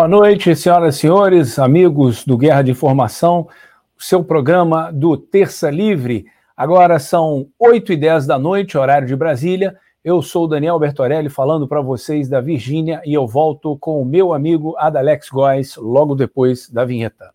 Boa noite, senhoras e senhores, amigos do Guerra de Informação, o seu programa do Terça Livre. Agora são 8 e 10 da noite, horário de Brasília. Eu sou Daniel Bertorelli falando para vocês da Virgínia e eu volto com o meu amigo Adalex Góes logo depois da vinheta.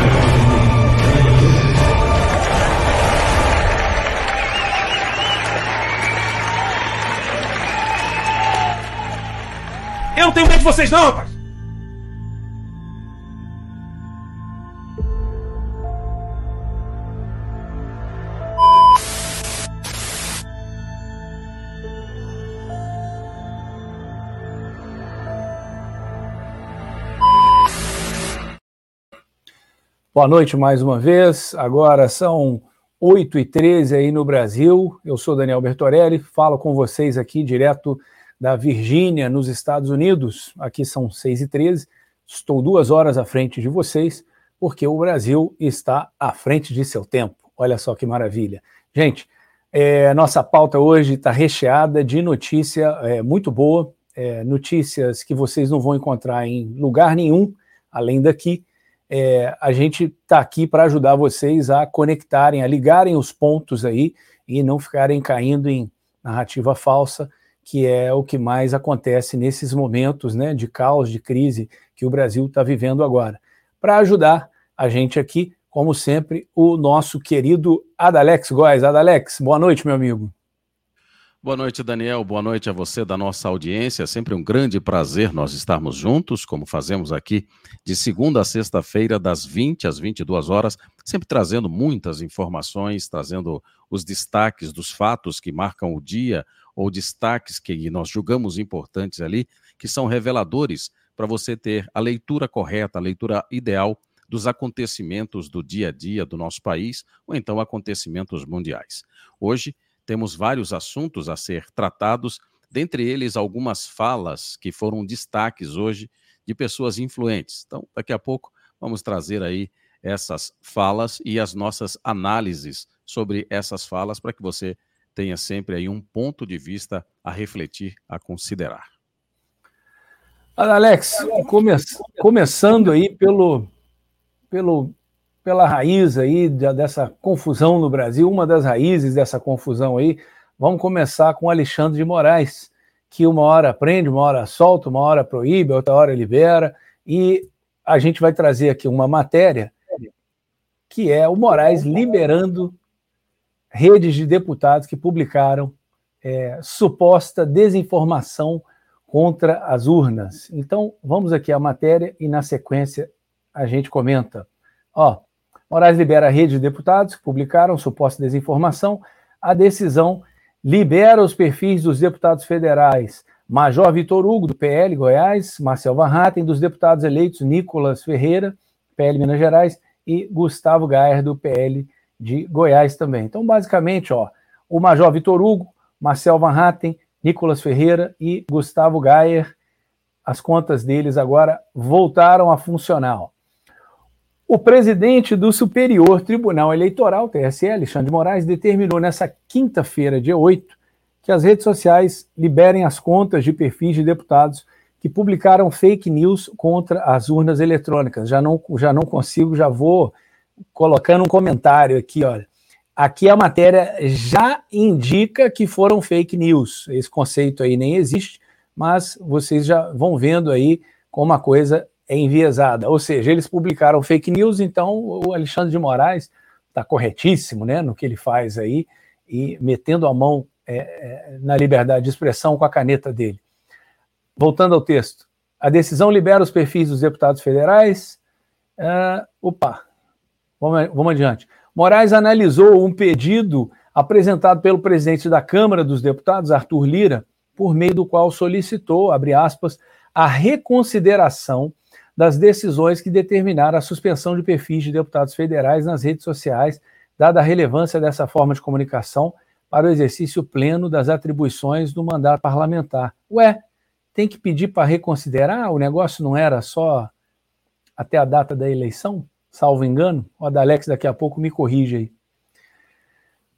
Eu não tenho medo de vocês, não, rapaz! Boa noite mais uma vez. Agora são 8 e 13 aí no Brasil. Eu sou Daniel Bertorelli, falo com vocês aqui direto da Virgínia, nos Estados Unidos. Aqui são 6 e 13 Estou duas horas à frente de vocês, porque o Brasil está à frente de seu tempo. Olha só que maravilha. Gente, é, nossa pauta hoje está recheada de notícia é, muito boa, é, notícias que vocês não vão encontrar em lugar nenhum, além daqui. É, a gente está aqui para ajudar vocês a conectarem, a ligarem os pontos aí e não ficarem caindo em narrativa falsa que é o que mais acontece nesses momentos né, de caos, de crise que o Brasil está vivendo agora. Para ajudar a gente aqui, como sempre, o nosso querido Adalex Góes. Adalex, boa noite, meu amigo. Boa noite, Daniel. Boa noite a você da nossa audiência. É sempre um grande prazer nós estarmos juntos, como fazemos aqui de segunda a sexta-feira, das 20 às 22 horas, sempre trazendo muitas informações, trazendo os destaques dos fatos que marcam o dia, ou destaques que nós julgamos importantes ali, que são reveladores para você ter a leitura correta, a leitura ideal dos acontecimentos do dia a dia do nosso país, ou então acontecimentos mundiais. Hoje temos vários assuntos a ser tratados, dentre eles algumas falas que foram destaques hoje de pessoas influentes. Então, daqui a pouco vamos trazer aí essas falas e as nossas análises sobre essas falas para que você tenha sempre aí um ponto de vista a refletir, a considerar. Alex, come, começando aí pelo, pelo, pela raiz aí dessa confusão no Brasil, uma das raízes dessa confusão aí, vamos começar com Alexandre de Moraes, que uma hora prende, uma hora solta, uma hora proíbe, outra hora libera, e a gente vai trazer aqui uma matéria que é o Moraes liberando redes de deputados que publicaram é, suposta desinformação contra as urnas. Então, vamos aqui à matéria e, na sequência, a gente comenta. Ó, Moraes libera a rede de deputados que publicaram suposta desinformação. A decisão libera os perfis dos deputados federais Major Vitor Hugo, do PL Goiás, Marcel Van Hatten, dos deputados eleitos Nicolas Ferreira, PL Minas Gerais, e Gustavo Gayer, do PL de Goiás também. Então, basicamente, ó, o Major Vitor Hugo, Marcel Van Hatten, Nicolas Ferreira e Gustavo Gayer, as contas deles agora voltaram a funcionar. O presidente do Superior Tribunal Eleitoral, TSE, Alexandre de Moraes, determinou nessa quinta-feira, dia 8, que as redes sociais liberem as contas de perfis de deputados que publicaram fake news contra as urnas eletrônicas. Já não, já não consigo, já vou colocando um comentário aqui, olha. Aqui a matéria já indica que foram fake news. Esse conceito aí nem existe, mas vocês já vão vendo aí como a coisa é enviesada. Ou seja, eles publicaram fake news, então o Alexandre de Moraes está corretíssimo né, no que ele faz aí e metendo a mão é, é, na liberdade de expressão com a caneta dele. Voltando ao texto. A decisão libera os perfis dos deputados federais. Uh, opa, vamos, vamos adiante. Moraes analisou um pedido apresentado pelo presidente da Câmara dos Deputados, Arthur Lira, por meio do qual solicitou, abre aspas, a reconsideração das decisões que determinaram a suspensão de perfis de deputados federais nas redes sociais, dada a relevância dessa forma de comunicação para o exercício pleno das atribuições do mandato parlamentar. Ué, tem que pedir para reconsiderar? O negócio não era só até a data da eleição? salvo engano. O Adalex daqui a pouco me corrige aí.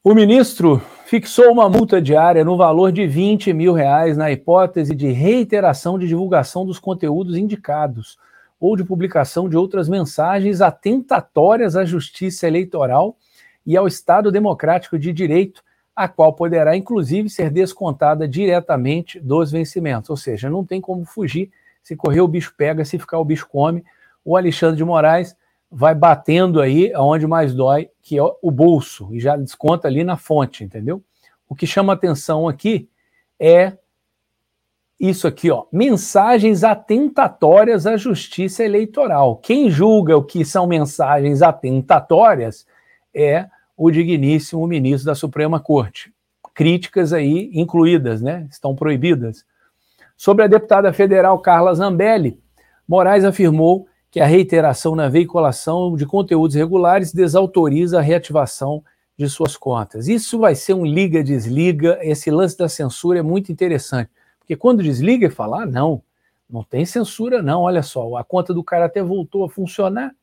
O ministro fixou uma multa diária no valor de 20 mil reais na hipótese de reiteração de divulgação dos conteúdos indicados ou de publicação de outras mensagens atentatórias à justiça eleitoral e ao Estado Democrático de Direito, a qual poderá inclusive ser descontada diretamente dos vencimentos. Ou seja, não tem como fugir. Se correr, o bicho pega, se ficar, o bicho come. O Alexandre de Moraes vai batendo aí aonde mais dói, que é o bolso, e já desconta ali na fonte, entendeu? O que chama atenção aqui é isso aqui, ó, mensagens atentatórias à justiça eleitoral. Quem julga o que são mensagens atentatórias é o digníssimo ministro da Suprema Corte. Críticas aí incluídas, né? Estão proibidas. Sobre a deputada federal Carla Zambelli, Moraes afirmou que a reiteração na veiculação de conteúdos regulares desautoriza a reativação de suas contas. Isso vai ser um liga-desliga. Esse lance da censura é muito interessante, porque quando desliga e fala, ah, não, não tem censura, não. Olha só, a conta do cara até voltou a funcionar.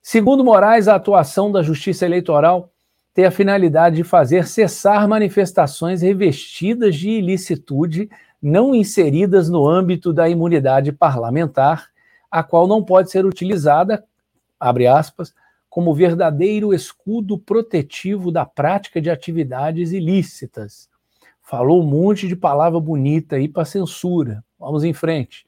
Segundo Moraes, a atuação da Justiça Eleitoral tem a finalidade de fazer cessar manifestações revestidas de ilicitude não inseridas no âmbito da imunidade parlamentar a qual não pode ser utilizada, abre aspas, como verdadeiro escudo protetivo da prática de atividades ilícitas. Falou um monte de palavra bonita aí para censura. Vamos em frente.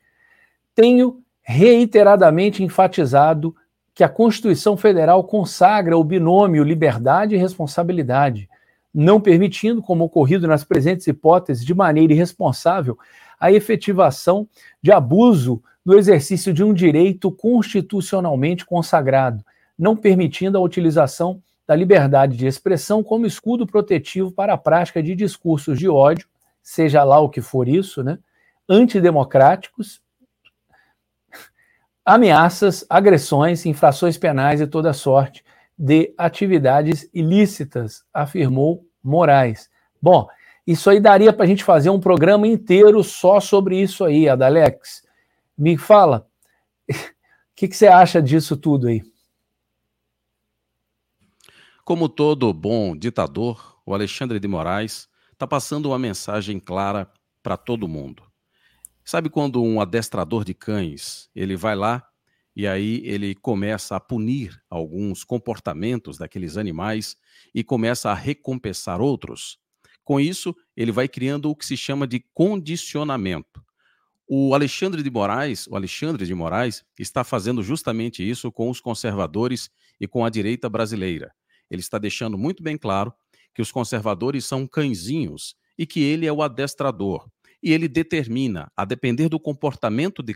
Tenho reiteradamente enfatizado que a Constituição Federal consagra o binômio liberdade e responsabilidade, não permitindo, como ocorrido nas presentes hipóteses, de maneira irresponsável, a efetivação de abuso no exercício de um direito constitucionalmente consagrado, não permitindo a utilização da liberdade de expressão como escudo protetivo para a prática de discursos de ódio, seja lá o que for isso, né, antidemocráticos, ameaças, agressões, infrações penais e toda sorte de atividades ilícitas, afirmou Moraes. Bom, isso aí daria para a gente fazer um programa inteiro só sobre isso aí, Adalex. Me fala, o que, que você acha disso tudo aí? Como todo bom ditador, o Alexandre de Moraes está passando uma mensagem clara para todo mundo. Sabe quando um adestrador de cães ele vai lá e aí ele começa a punir alguns comportamentos daqueles animais e começa a recompensar outros? Com isso, ele vai criando o que se chama de condicionamento. O Alexandre de Moraes, o Alexandre de Moraes está fazendo justamente isso com os conservadores e com a direita brasileira. Ele está deixando muito bem claro que os conservadores são cãezinhos e que ele é o adestrador. E ele determina, a depender do comportamento de,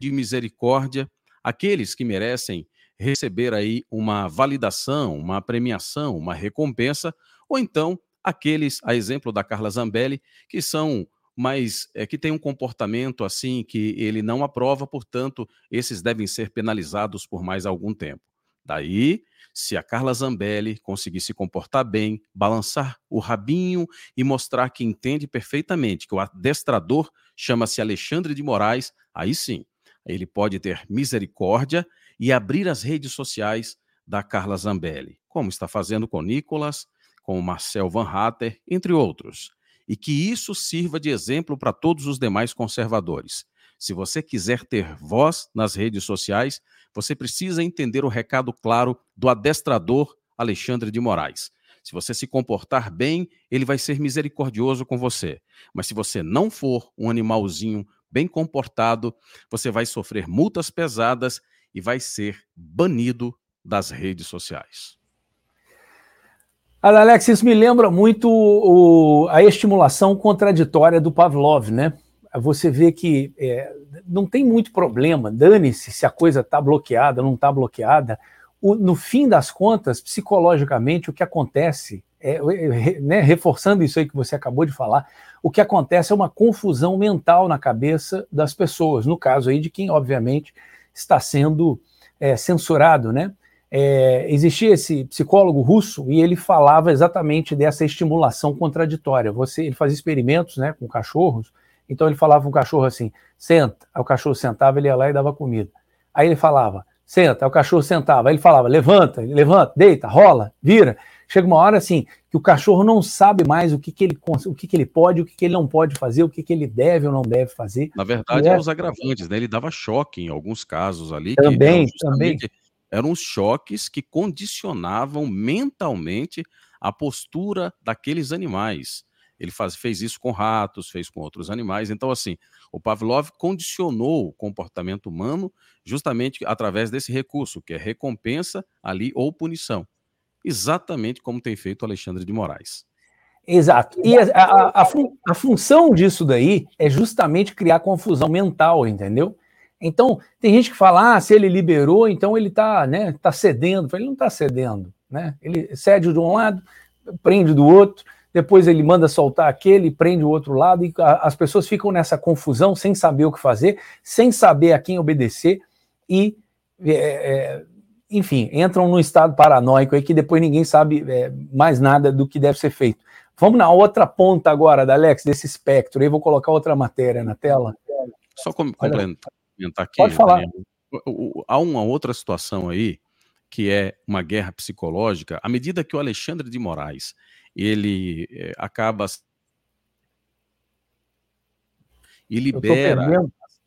de misericórdia, aqueles que merecem receber aí uma validação, uma premiação, uma recompensa, ou então aqueles, a exemplo da Carla Zambelli, que são mais é, que tem um comportamento assim que ele não aprova, portanto, esses devem ser penalizados por mais algum tempo. Daí, se a Carla Zambelli conseguir se comportar bem, balançar o rabinho e mostrar que entende perfeitamente que o adestrador chama-se Alexandre de Moraes, aí sim, ele pode ter misericórdia e abrir as redes sociais da Carla Zambelli, como está fazendo com Nicolas, com Marcel Van Hatter, entre outros. E que isso sirva de exemplo para todos os demais conservadores. Se você quiser ter voz nas redes sociais, você precisa entender o recado claro do adestrador Alexandre de Moraes. Se você se comportar bem, ele vai ser misericordioso com você. Mas se você não for um animalzinho bem comportado, você vai sofrer multas pesadas e vai ser banido das redes sociais. Alex, isso me lembra muito o, a estimulação contraditória do Pavlov, né? Você vê que é, não tem muito problema, dane-se se a coisa está bloqueada, não está bloqueada. O, no fim das contas, psicologicamente, o que acontece, é, é, né, reforçando isso aí que você acabou de falar, o que acontece é uma confusão mental na cabeça das pessoas, no caso aí de quem, obviamente, está sendo é, censurado, né? É, existia esse psicólogo russo e ele falava exatamente dessa estimulação contraditória. Você, ele fazia experimentos, né, com cachorros. Então ele falava com o cachorro assim: senta. Aí o cachorro sentava, ele ia lá e dava comida. Aí ele falava: senta. Aí o cachorro sentava. Aí ele falava: levanta, levanta, deita, rola, vira. Chega uma hora assim que o cachorro não sabe mais o que, que ele o que, que ele pode, o que, que ele não pode fazer, o que, que ele deve ou não deve fazer. Na verdade, é... os agravantes, né? Ele dava choque em alguns casos ali. Também, também. Eram os choques que condicionavam mentalmente a postura daqueles animais. Ele faz, fez isso com ratos, fez com outros animais. Então, assim, o Pavlov condicionou o comportamento humano justamente através desse recurso, que é recompensa ali ou punição exatamente como tem feito Alexandre de Moraes. Exato. E a, a, a, fun a, função disso daí é justamente criar confusão mental, entendeu? Então, tem gente que fala, ah, se ele liberou, então ele está né, tá cedendo. Ele não está cedendo. Né? Ele cede de um lado, prende do outro, depois ele manda soltar aquele, prende o outro lado, e as pessoas ficam nessa confusão, sem saber o que fazer, sem saber a quem obedecer, e é, é, enfim, entram num estado paranoico aí que depois ninguém sabe é, mais nada do que deve ser feito. Vamos na outra ponta agora, da Alex, desse espectro. Aí vou colocar outra matéria na tela. Só complementar aqui. Pode falar. Daniel, há uma outra situação aí que é uma guerra psicológica. À medida que o Alexandre de Moraes ele é, acaba e libera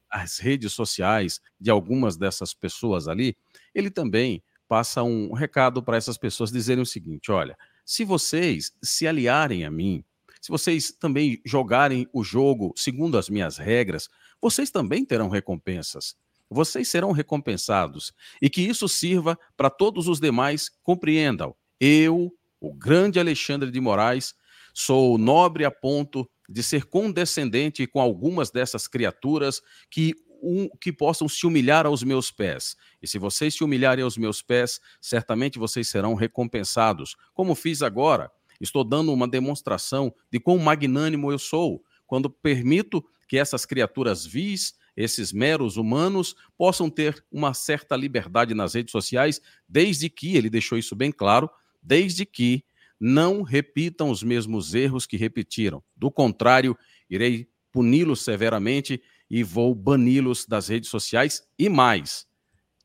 as redes sociais de algumas dessas pessoas ali, ele também passa um recado para essas pessoas dizerem o seguinte: olha, se vocês se aliarem a mim, se vocês também jogarem o jogo segundo as minhas regras, vocês também terão recompensas. Vocês serão recompensados. E que isso sirva para todos os demais compreendam. Eu, o grande Alexandre de Moraes, sou nobre a ponto de ser condescendente com algumas dessas criaturas que um, que possam se humilhar aos meus pés. E se vocês se humilharem aos meus pés, certamente vocês serão recompensados. Como fiz agora, estou dando uma demonstração de quão magnânimo eu sou, quando permito que essas criaturas vis, esses meros humanos, possam ter uma certa liberdade nas redes sociais, desde que, ele deixou isso bem claro, desde que não repitam os mesmos erros que repetiram. Do contrário, irei puni-los severamente e vou bani-los das redes sociais e mais.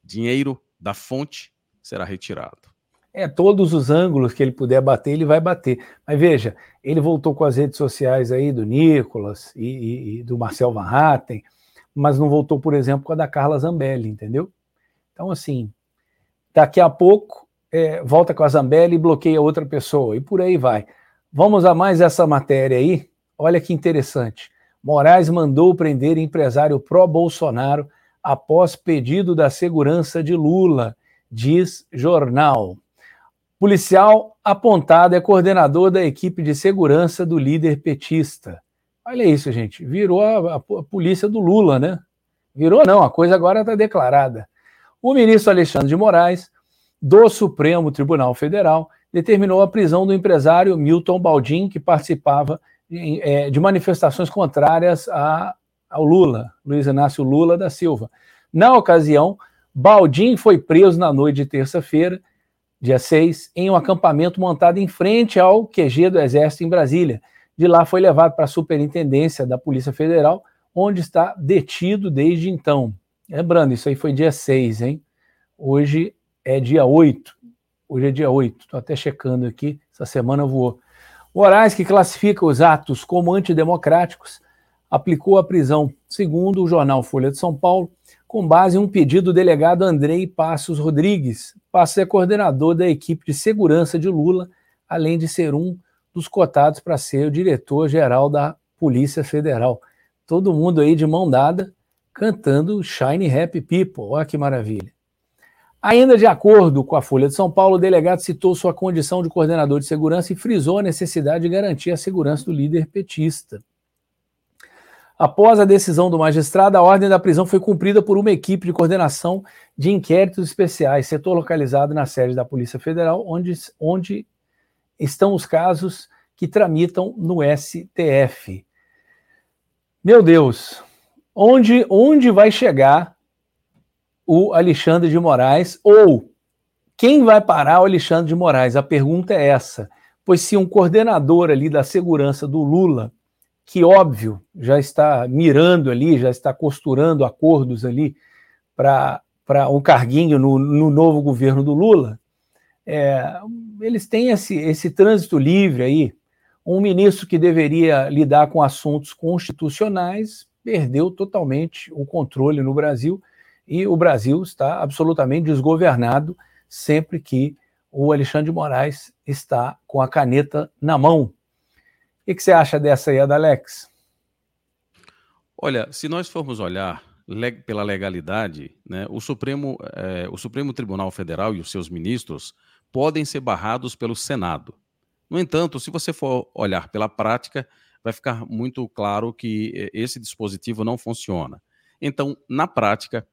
Dinheiro da fonte será retirado. É, todos os ângulos que ele puder bater, ele vai bater. Mas veja, ele voltou com as redes sociais aí do Nicolas e, e, e do Marcel Van Hatten, mas não voltou, por exemplo, com a da Carla Zambelli, entendeu? Então, assim, daqui a pouco é, volta com a Zambelli e bloqueia outra pessoa, e por aí vai. Vamos a mais essa matéria aí. Olha que interessante. Moraes mandou prender empresário pró-Bolsonaro após pedido da segurança de Lula, diz jornal. Policial apontado é coordenador da equipe de segurança do líder petista. Olha isso, gente. Virou a, a, a polícia do Lula, né? Virou não, a coisa agora está declarada. O ministro Alexandre de Moraes, do Supremo Tribunal Federal, determinou a prisão do empresário Milton Baldin, que participava é, de manifestações contrárias a, ao Lula, Luiz Inácio Lula da Silva. Na ocasião, Baldim foi preso na noite de terça-feira, dia 6, em um acampamento montado em frente ao QG do Exército em Brasília. De lá foi levado para a Superintendência da Polícia Federal, onde está detido desde então. Lembrando, isso aí foi dia 6, hein? Hoje é dia 8. Hoje é dia 8. Estou até checando aqui. Essa semana voou. Moraes, que classifica os atos como antidemocráticos, aplicou a prisão, segundo o jornal Folha de São Paulo, com base em um pedido do delegado Andrei Passos Rodrigues. Passos é coordenador da equipe de segurança de Lula, além de ser um dos cotados para ser o diretor-geral da Polícia Federal. Todo mundo aí de mão dada, cantando Shine Happy People. Olha que maravilha. Ainda de acordo com a Folha de São Paulo, o delegado citou sua condição de coordenador de segurança e frisou a necessidade de garantir a segurança do líder petista. Após a decisão do magistrado, a ordem da prisão foi cumprida por uma equipe de coordenação de inquéritos especiais, setor localizado na sede da Polícia Federal, onde, onde estão os casos que tramitam no STF. Meu Deus, onde, onde vai chegar o Alexandre de Moraes ou quem vai parar o Alexandre de Moraes? A pergunta é essa. Pois se um coordenador ali da segurança do Lula que, óbvio, já está mirando ali, já está costurando acordos ali para um carguinho no, no, novo governo do Lula, é, eles têm esse, esse trânsito livre aí. Um ministro que deveria lidar com assuntos constitucionais perdeu totalmente o controle no Brasil e o Brasil está absolutamente desgovernado sempre que o Alexandre de Moraes está com a caneta na mão. O que, você acha dessa aí, Adalex? Olha, se nós formos olhar pela legalidade, né, o, Supremo, é, o Supremo Tribunal Federal e os seus ministros podem ser barrados pelo Senado. No entanto, se você for olhar pela prática, vai ficar muito claro que eh, esse dispositivo não funciona. Então, na prática,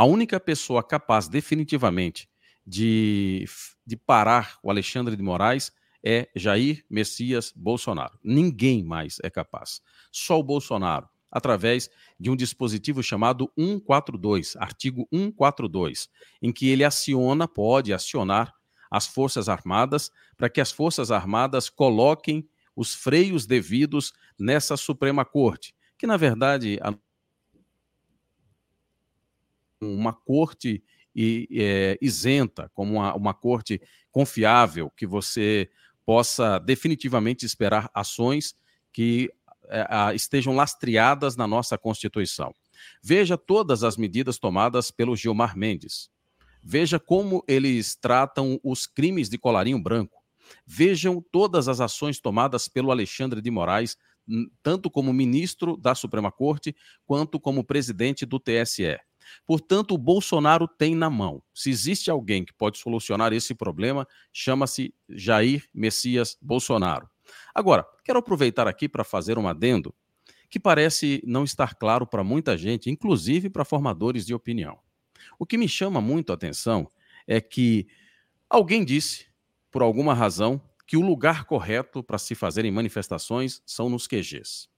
a única pessoa capaz definitivamente de, de parar o Alexandre de Moraes é Jair Messias Bolsonaro. Ninguém mais é capaz. Só o Bolsonaro, através de um dispositivo chamado 142, artigo 142, em que ele aciona, pode acionar as Forças Armadas para que as Forças Armadas coloquem os freios devidos nessa Suprema Corte, que na verdade uma corte é, isenta, como uma, uma corte confiável, que você possa definitivamente esperar ações que é, estejam lastreadas na nossa Constituição. Veja todas as medidas tomadas pelo Gilmar Mendes. Veja como eles tratam os crimes de colarinho branco. Vejam todas as ações tomadas pelo Alexandre de Moraes, tanto como ministro da Suprema Corte, quanto como presidente do TSE. Portanto, o Bolsonaro tem na mão. Se existe alguém que pode solucionar esse problema, chama-se Jair Messias Bolsonaro. Agora, quero aproveitar aqui para fazer um adendo que parece não estar claro para muita gente, inclusive para formadores de opinião. O que me chama muito a atenção é que alguém disse, por alguma razão, que o lugar correto para se fazerem manifestações são nos QGs.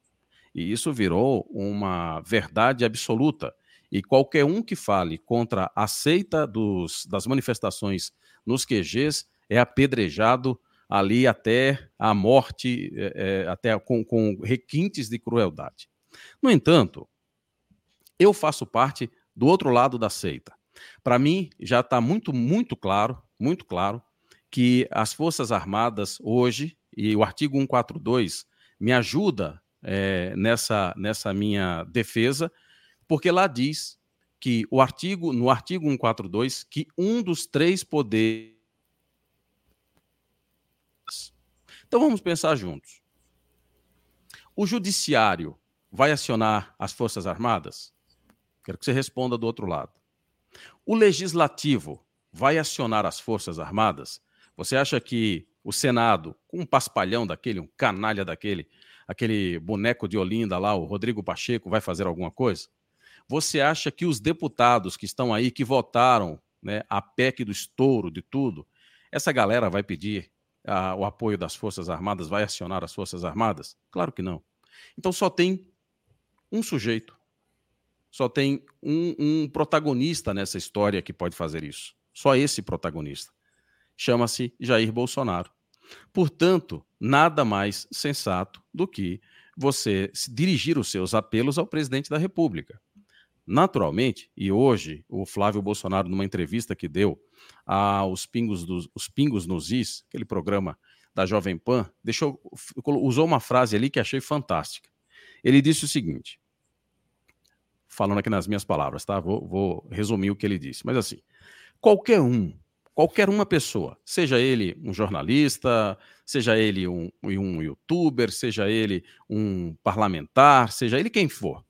E isso virou uma verdade absoluta e qualquer um que fale contra a seita dos, das manifestações nos QGs é apedrejado ali até a morte, é, até com, com requintes de crueldade. No entanto, eu faço parte do outro lado da seita. Para mim, já está muito, muito claro, muito claro, que as Forças Armadas hoje, e o artigo 142 me ajuda é, nessa, nessa minha defesa, porque lá diz que o artigo, no artigo 142, que um dos três poderes. Então vamos pensar juntos. O judiciário vai acionar as Forças Armadas? Quero que você responda do outro lado. O legislativo vai acionar as Forças Armadas? Você acha que o Senado, com um paspalhão daquele, um canalha daquele, aquele boneco de Olinda lá, o Rodrigo Pacheco, vai fazer alguma coisa? Você acha que os deputados que estão aí, que votaram né, a PEC do estouro de tudo, essa galera vai pedir a, o apoio das Forças Armadas, vai acionar as Forças Armadas? Claro que não. Então só tem um sujeito, só tem um, um protagonista nessa história que pode fazer isso. Só esse protagonista. Chama-se Jair Bolsonaro. Portanto, nada mais sensato do que você dirigir os seus apelos ao presidente da República. Naturalmente, e hoje o Flávio Bolsonaro, numa entrevista que deu aos Pingos, dos, os Pingos nos Is, aquele programa da Jovem Pan, deixou, usou uma frase ali que achei fantástica. Ele disse o seguinte, falando aqui nas minhas palavras, tá? Vou, vou resumir o que ele disse. Mas assim, qualquer um, qualquer uma pessoa, seja ele um jornalista, seja ele um, um youtuber, seja ele um parlamentar, seja ele quem for,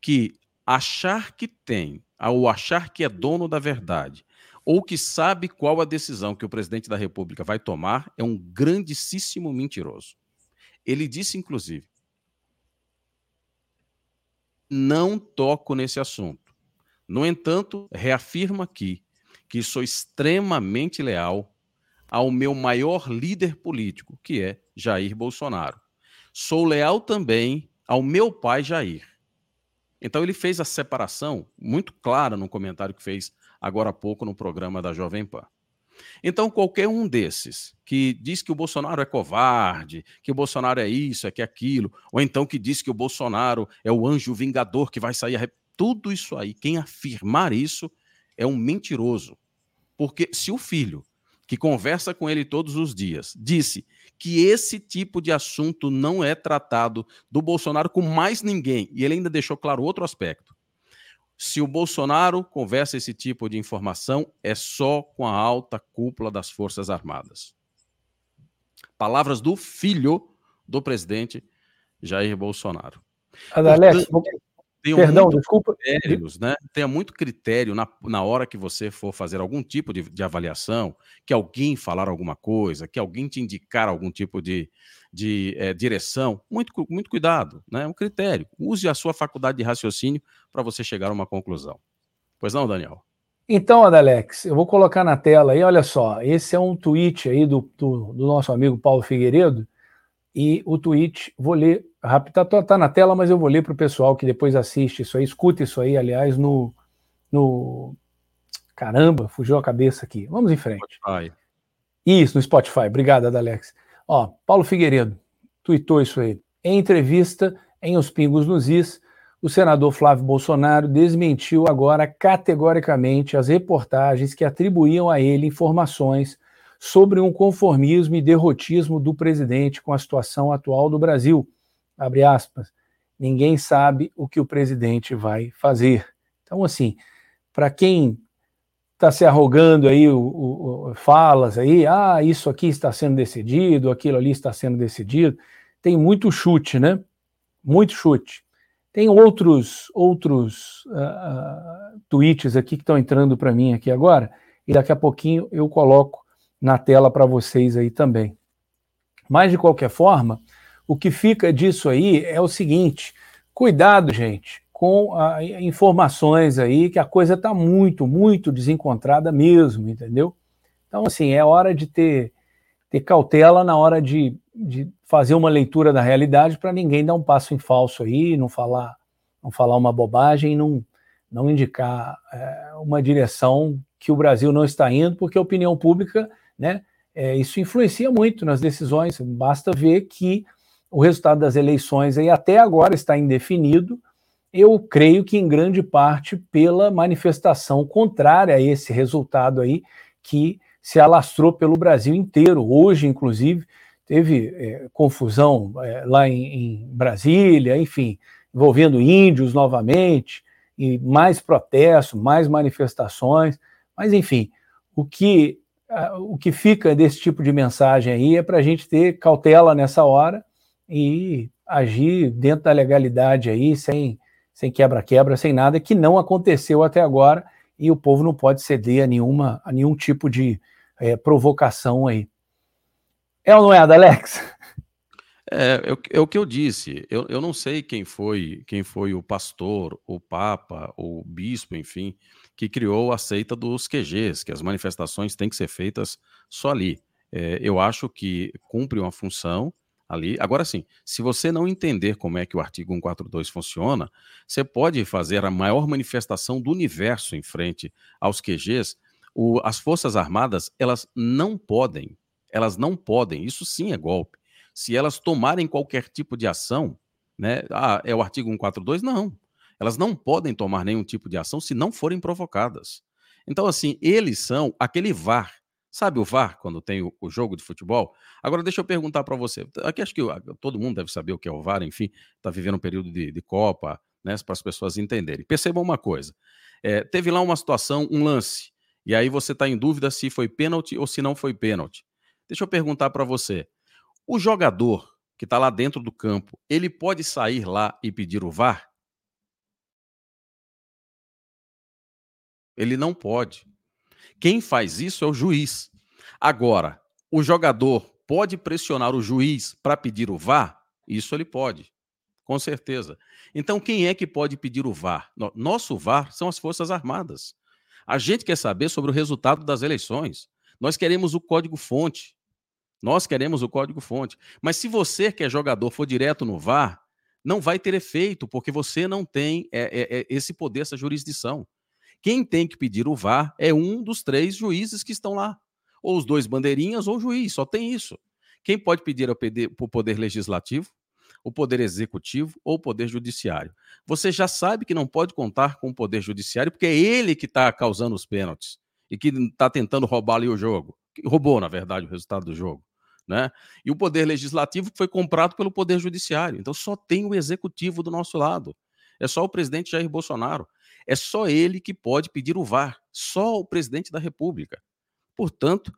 que achar que tem, ou achar que é dono da verdade, ou que sabe qual a decisão que o presidente da República vai tomar, é um grandíssimo mentiroso. Ele disse, inclusive, não toco nesse assunto. No entanto, reafirmo aqui que sou extremamente leal ao meu maior líder político, que é Jair Bolsonaro. Sou leal também ao meu pai Jair. Então ele fez a separação muito clara no comentário que fez agora há pouco no programa da Jovem Pan. Então, qualquer um desses que diz que o Bolsonaro é covarde, que o Bolsonaro é isso, é que é aquilo, ou então que diz que o Bolsonaro é o anjo vingador que vai sair. A... Tudo isso aí, quem afirmar isso é um mentiroso. Porque se o filho, que conversa com ele todos os dias, disse que esse tipo de assunto não é tratado do Bolsonaro com mais ninguém. E ele ainda deixou claro outro aspecto. Se o Bolsonaro conversa esse tipo de informação, é só com a alta cúpula das Forças Armadas. Palavras do filho do presidente Jair Bolsonaro. Alex, Tenham Perdão, desculpa. Critérios, né? Tenha muito critério na, na hora que você for fazer algum tipo de, de avaliação, que alguém falar alguma coisa, que alguém te indicar algum tipo de, de é, direção. Muito, muito cuidado, né? Um critério. Use a sua faculdade de raciocínio para você chegar a uma conclusão. Pois não, Daniel? Então, Adalex, eu vou colocar na tela aí, olha só, esse é um tweet aí do, do, do nosso amigo Paulo Figueiredo, e o tweet, vou ler rápido, tá, tá, tá na tela, mas eu vou ler para o pessoal que depois assiste isso aí, escuta isso aí, aliás, no, no. Caramba, fugiu a cabeça aqui. Vamos em frente. Spotify. Isso, no Spotify. Obrigado, Adalex. Ó, Paulo Figueiredo tweetou isso aí. Em entrevista em Os Pingos nos Is, o senador Flávio Bolsonaro desmentiu agora categoricamente as reportagens que atribuíam a ele informações sobre um conformismo e derrotismo do presidente com a situação atual do Brasil. Abre aspas. Ninguém sabe o que o presidente vai fazer. Então, assim, para quem está se arrogando aí o, o, o, falas aí, ah, isso aqui está sendo decidido, aquilo ali está sendo decidido, tem muito chute, né? Muito chute. Tem outros outros uh, tweets aqui que estão entrando para mim aqui agora, e daqui a pouquinho eu coloco na tela para vocês aí também. Mas, de qualquer forma, o que fica disso aí é o seguinte: cuidado, gente, com a, informações aí, que a coisa está muito, muito desencontrada mesmo, entendeu? Então, assim, é hora de ter, ter cautela na hora de, de fazer uma leitura da realidade para ninguém dar um passo em falso aí, não falar, não falar uma bobagem, não, não indicar é, uma direção que o Brasil não está indo, porque a opinião pública né? É, isso influencia muito nas decisões. Basta ver que o resultado das eleições aí até agora está indefinido. Eu creio que em grande parte pela manifestação contrária a esse resultado aí que se alastrou pelo Brasil inteiro. Hoje, inclusive, teve é, confusão é, lá em, em, Brasília, enfim, envolvendo índios novamente, e mais protestos, mais manifestações. Mas, enfim, o que o que fica desse tipo de mensagem aí é para a gente ter cautela nessa hora e agir dentro da legalidade aí, sem, sem quebra-quebra, sem nada, que não aconteceu até agora e o povo não pode ceder a, nenhuma, a nenhum tipo de é, provocação aí. É ou não é, Alex? É, é, é, o que eu disse. Eu, eu não sei quem foi quem foi o pastor, o papa, o bispo, enfim, que criou a seita dos QGs, que as manifestações têm que ser feitas só ali. É, eu acho que cumpre uma função ali. Agora sim, se você não entender como é que o artigo 142 funciona, você pode fazer a maior manifestação do universo em frente aos QGs. O, as Forças Armadas, elas não podem, elas não podem, isso sim é golpe. Se elas tomarem qualquer tipo de ação, né? Ah, é o artigo 142? Não. Elas não podem tomar nenhum tipo de ação se não forem provocadas. Então, assim, eles são aquele VAR. Sabe o VAR, quando tem o, o jogo de futebol? Agora, deixa eu perguntar para você. Aqui acho que todo mundo deve saber o que é o VAR, enfim, está vivendo um período de, de Copa, né, para as pessoas entenderem. Percebam uma coisa: é, teve lá uma situação, um lance, e aí você está em dúvida se foi pênalti ou se não foi pênalti. Deixa eu perguntar para você: o jogador que está lá dentro do campo, ele pode sair lá e pedir o VAR? Ele não pode. Quem faz isso é o juiz. Agora, o jogador pode pressionar o juiz para pedir o VAR? Isso ele pode. Com certeza. Então, quem é que pode pedir o VAR? Nosso VAR são as Forças Armadas. A gente quer saber sobre o resultado das eleições. Nós queremos o código-fonte. Nós queremos o código-fonte. Mas se você, que é jogador, for direto no VAR, não vai ter efeito, porque você não tem é, é, é, esse poder, essa jurisdição. Quem tem que pedir o VAR é um dos três juízes que estão lá. Ou os dois bandeirinhas ou o juiz, só tem isso. Quem pode pedir ao poder legislativo? o poder executivo ou o poder judiciário. Você já sabe que não pode contar com o poder judiciário, porque é ele que está causando os pênaltis e que está tentando roubar ali o jogo. Roubou, na verdade, o resultado do jogo. Né? E o poder legislativo foi comprado pelo poder judiciário. Então só tem o executivo do nosso lado. É só o presidente Jair Bolsonaro. É só ele que pode pedir o VAR. Só o presidente da República. Portanto,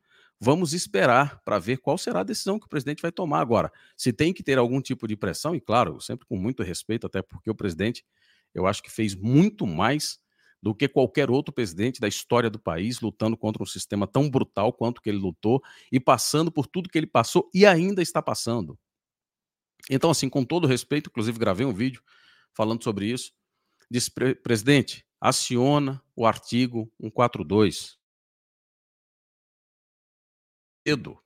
Vamos esperar para ver qual será a decisão que o presidente vai tomar agora. Se tem que ter algum tipo de pressão, e claro, sempre com muito respeito, até porque o presidente, eu acho que fez muito mais do que qualquer outro presidente da história do país, lutando contra um sistema tão brutal quanto que ele lutou e passando por tudo que ele passou e ainda está passando. Então, assim, com todo respeito, inclusive gravei um vídeo falando sobre isso. Disse, presidente, aciona o artigo 142 medo.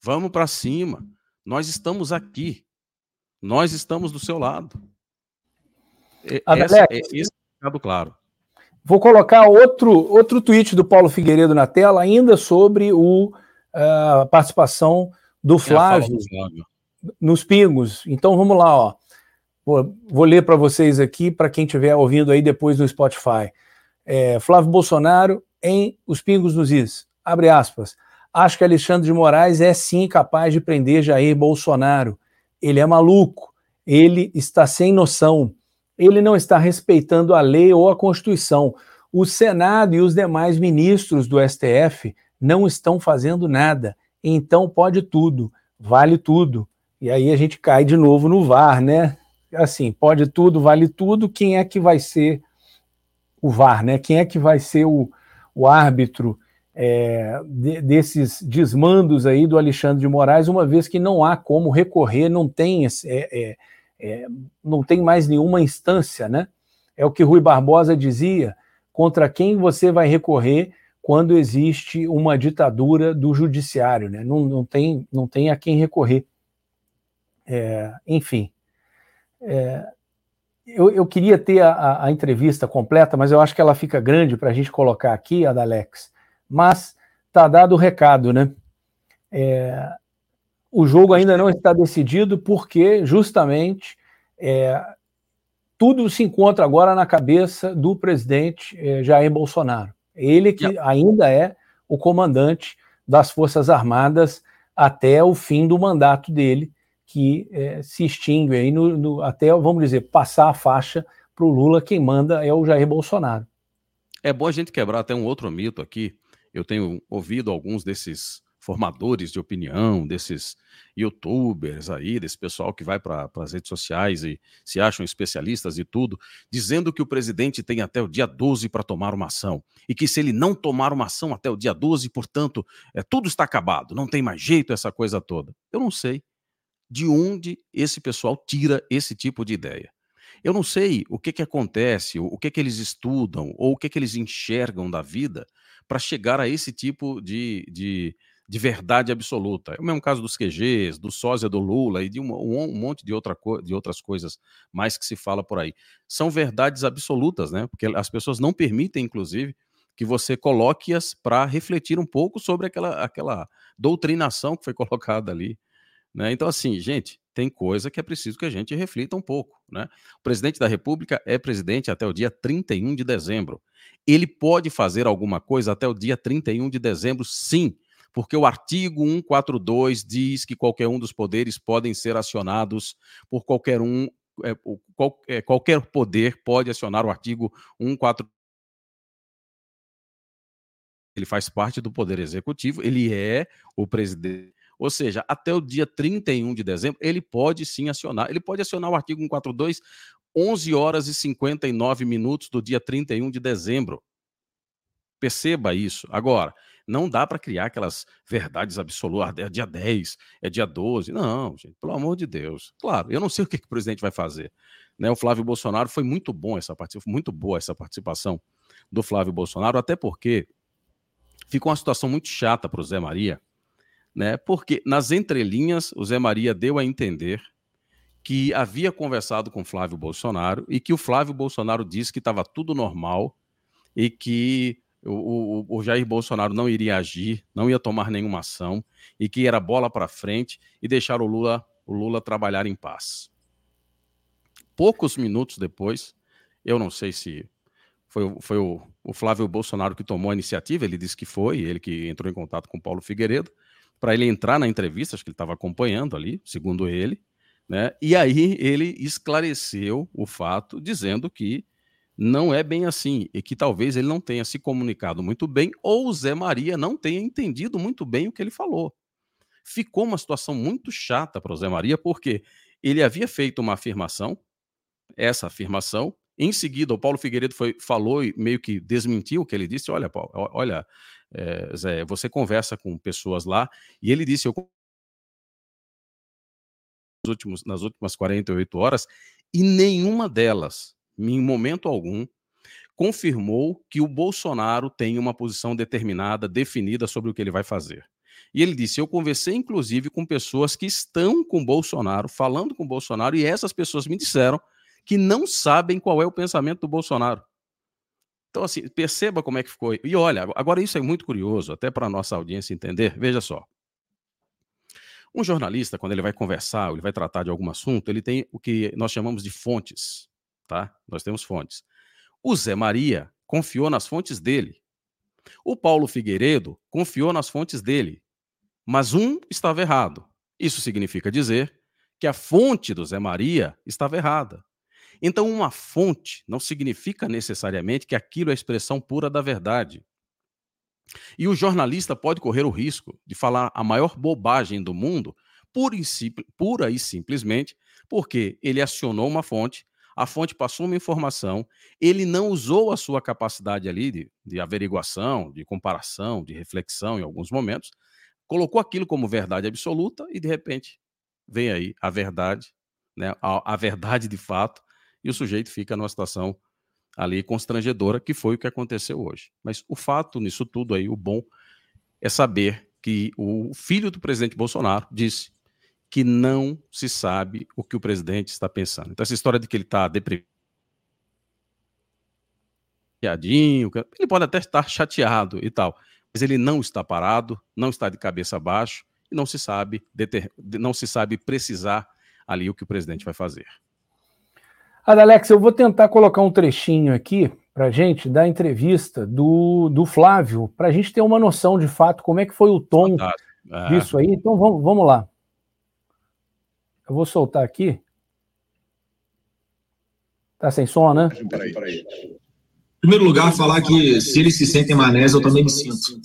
Vamos para cima. Nós estamos aqui. Nós estamos do seu lado. Essa, é esse recado claro. Vou colocar outro, outro tweet do Paulo Figueiredo na tela, ainda sobre o, a participação do Flávio, Flávio nos Pingos. Então vamos lá, ó. Vou, vou ler para vocês aqui, para quem estiver ouvindo aí depois no Spotify. É, Flávio Bolsonaro em Os Pingos nos Is. Abre aspas. Acho que Alexandre de Moraes é sim capaz de prender Jair Bolsonaro. Ele é maluco, ele está sem noção, ele não está respeitando a lei ou a Constituição. O Senado e os demais ministros do STF não estão fazendo nada. Então pode tudo, vale tudo. E aí a gente cai de novo no VAR, né? Assim, pode tudo, vale tudo. Quem é que vai ser o VAR, né? Quem é que vai ser o, o árbitro é, de, desses desmandos aí do Alexandre de Moraes, uma vez que não há como recorrer, não tem, é, é, é, não tem mais nenhuma instância, né? É o que Rui Barbosa dizia, contra quem você vai recorrer quando existe uma ditadura do judiciário, né? Não, não, tem, não tem a quem recorrer. É, enfim, é, eu, eu, queria ter a, a, entrevista completa, mas eu acho que ela fica grande para a gente colocar aqui, a da Alex mas está dado o recado, né? É, o jogo ainda não está decidido porque justamente é, tudo se encontra agora na cabeça do presidente é, Jair Bolsonaro. Ele que ainda é o comandante das Forças Armadas até o fim do mandato dele, que é, se extingue aí no, no, até, vamos dizer, passar a faixa para o Lula, quem manda é o Jair Bolsonaro. É bom a gente quebrar até um outro mito aqui, eu tenho ouvido alguns desses formadores de opinião, desses youtubers aí, desse pessoal que vai para as redes sociais e se acham especialistas e tudo, dizendo que o presidente tem até o dia 12 para tomar uma ação. E que se ele não tomar uma ação até o dia 12, portanto, é, tudo está acabado, não tem mais jeito essa coisa toda. Eu não sei de onde esse pessoal tira esse tipo de ideia. Eu não sei o que, que acontece, o que, que eles estudam, ou o que, que eles enxergam da vida para chegar a esse tipo de, de, de, verdade absoluta. É o mesmo caso dos QGs, do sósia do Lula e de um, um monte de, outra de outras coisas mais que se fala por aí. São verdades absolutas, né? Porque as pessoas não permitem, inclusive, que você coloque-as para refletir um pouco sobre aquela, aquela doutrinação que foi colocada ali. Né? Então, assim, gente, tem coisa que é preciso que a gente reflita um pouco. Né? O presidente da República é presidente até o dia 31 de dezembro. Ele pode fazer alguma coisa até o dia 31 de dezembro, sim, porque o artigo 142 diz que qualquer um dos poderes podem ser acionados por qualquer um, é, qual, é, qualquer poder pode acionar o artigo 142 ele faz parte do Poder Executivo, ele é o presidente. Ou seja, até o dia 31 de dezembro, ele pode sim acionar. Ele pode acionar o artigo 142, 11 horas e 59 minutos do dia 31 de dezembro. Perceba isso. Agora, não dá para criar aquelas verdades absolutas. É dia 10, é dia 12. Não, gente, pelo amor de Deus. Claro, eu não sei o que, que o presidente vai fazer. Né, o Flávio Bolsonaro foi muito bom essa participação, muito boa essa participação do Flávio Bolsonaro, até porque ficou uma situação muito chata para o Zé Maria, né? Porque nas entrelinhas o Zé Maria deu a entender que havia conversado com Flávio Bolsonaro e que o Flávio Bolsonaro disse que estava tudo normal e que o, o, o, Jair Bolsonaro não iria agir, não ia tomar nenhuma ação e que era bola para frente e deixar o Lula, o Lula trabalhar em paz. Poucos minutos depois, eu não sei se foi, foi o, o, Flávio Bolsonaro que tomou a iniciativa, ele disse que foi, ele que entrou em contato com Paulo Figueiredo, para ele entrar na entrevista, acho que ele estava acompanhando ali, segundo ele, né? E aí ele esclareceu o fato, dizendo que não é bem assim, e que talvez ele não tenha se comunicado muito bem, ou Zé Maria não tenha entendido muito bem o que ele falou. Ficou uma situação muito chata para o Zé Maria, porque ele havia feito uma afirmação, essa afirmação, em seguida, o Paulo Figueiredo foi, falou e meio que desmentiu o que ele disse. Olha, Paulo, olha, é, Zé, você conversa com pessoas lá, e ele disse: eu nos últimos, nas últimas 48 horas, e nenhuma delas, em momento algum, confirmou que o Bolsonaro tem uma posição determinada, definida sobre o que ele vai fazer. E ele disse: Eu conversei, inclusive, com pessoas que estão com Bolsonaro, falando com Bolsonaro, e essas pessoas me disseram que não sabem qual é o pensamento do Bolsonaro. Então, assim, perceba como é que ficou. E olha, agora isso é muito curioso, até para a nossa audiência entender. Veja só. Um jornalista, quando ele vai conversar, ele vai tratar de algum assunto, ele tem o que nós chamamos de fontes, tá? Nós temos fontes. O Zé Maria confiou nas fontes dele. O Paulo Figueiredo confiou nas fontes dele. Mas um estava errado. Isso significa dizer que a fonte do Zé Maria estava errada. Então, uma fonte não significa necessariamente que aquilo é a expressão pura da verdade. E o jornalista pode correr o risco de falar a maior bobagem do mundo pura e, simplesmente porque ele acionou uma fonte, a fonte passou uma informação, ele não usou a sua capacidade ali de, de averiguação, de comparação, de reflexão em alguns momentos, colocou aquilo como verdade absoluta e de repente vem aí a verdade, né, a, a verdade de fato, e o sujeito fica numa situação ali constrangedora, que foi o que aconteceu hoje. Mas o fato nisso tudo aí, o bom, é saber que o filho do presidente Bolsonaro disse que não se sabe o que o presidente está pensando. Então, essa história de que ele está deprimido, ele pode até estar chateado e tal, mas ele não está parado, não está de cabeça abaixo e não se sabe não se sabe precisar ali o que o presidente vai fazer. Adalex, eu vou tentar colocar um trechinho aqui para gente da entrevista do, do Flávio, para a gente ter uma noção de fato como é que foi o tom é. disso aí. Então vamos, vamos lá. Eu vou soltar aqui. Tá sem som, né? Em primeiro lugar, falar que se eles se sentem manés, eu também me sinto.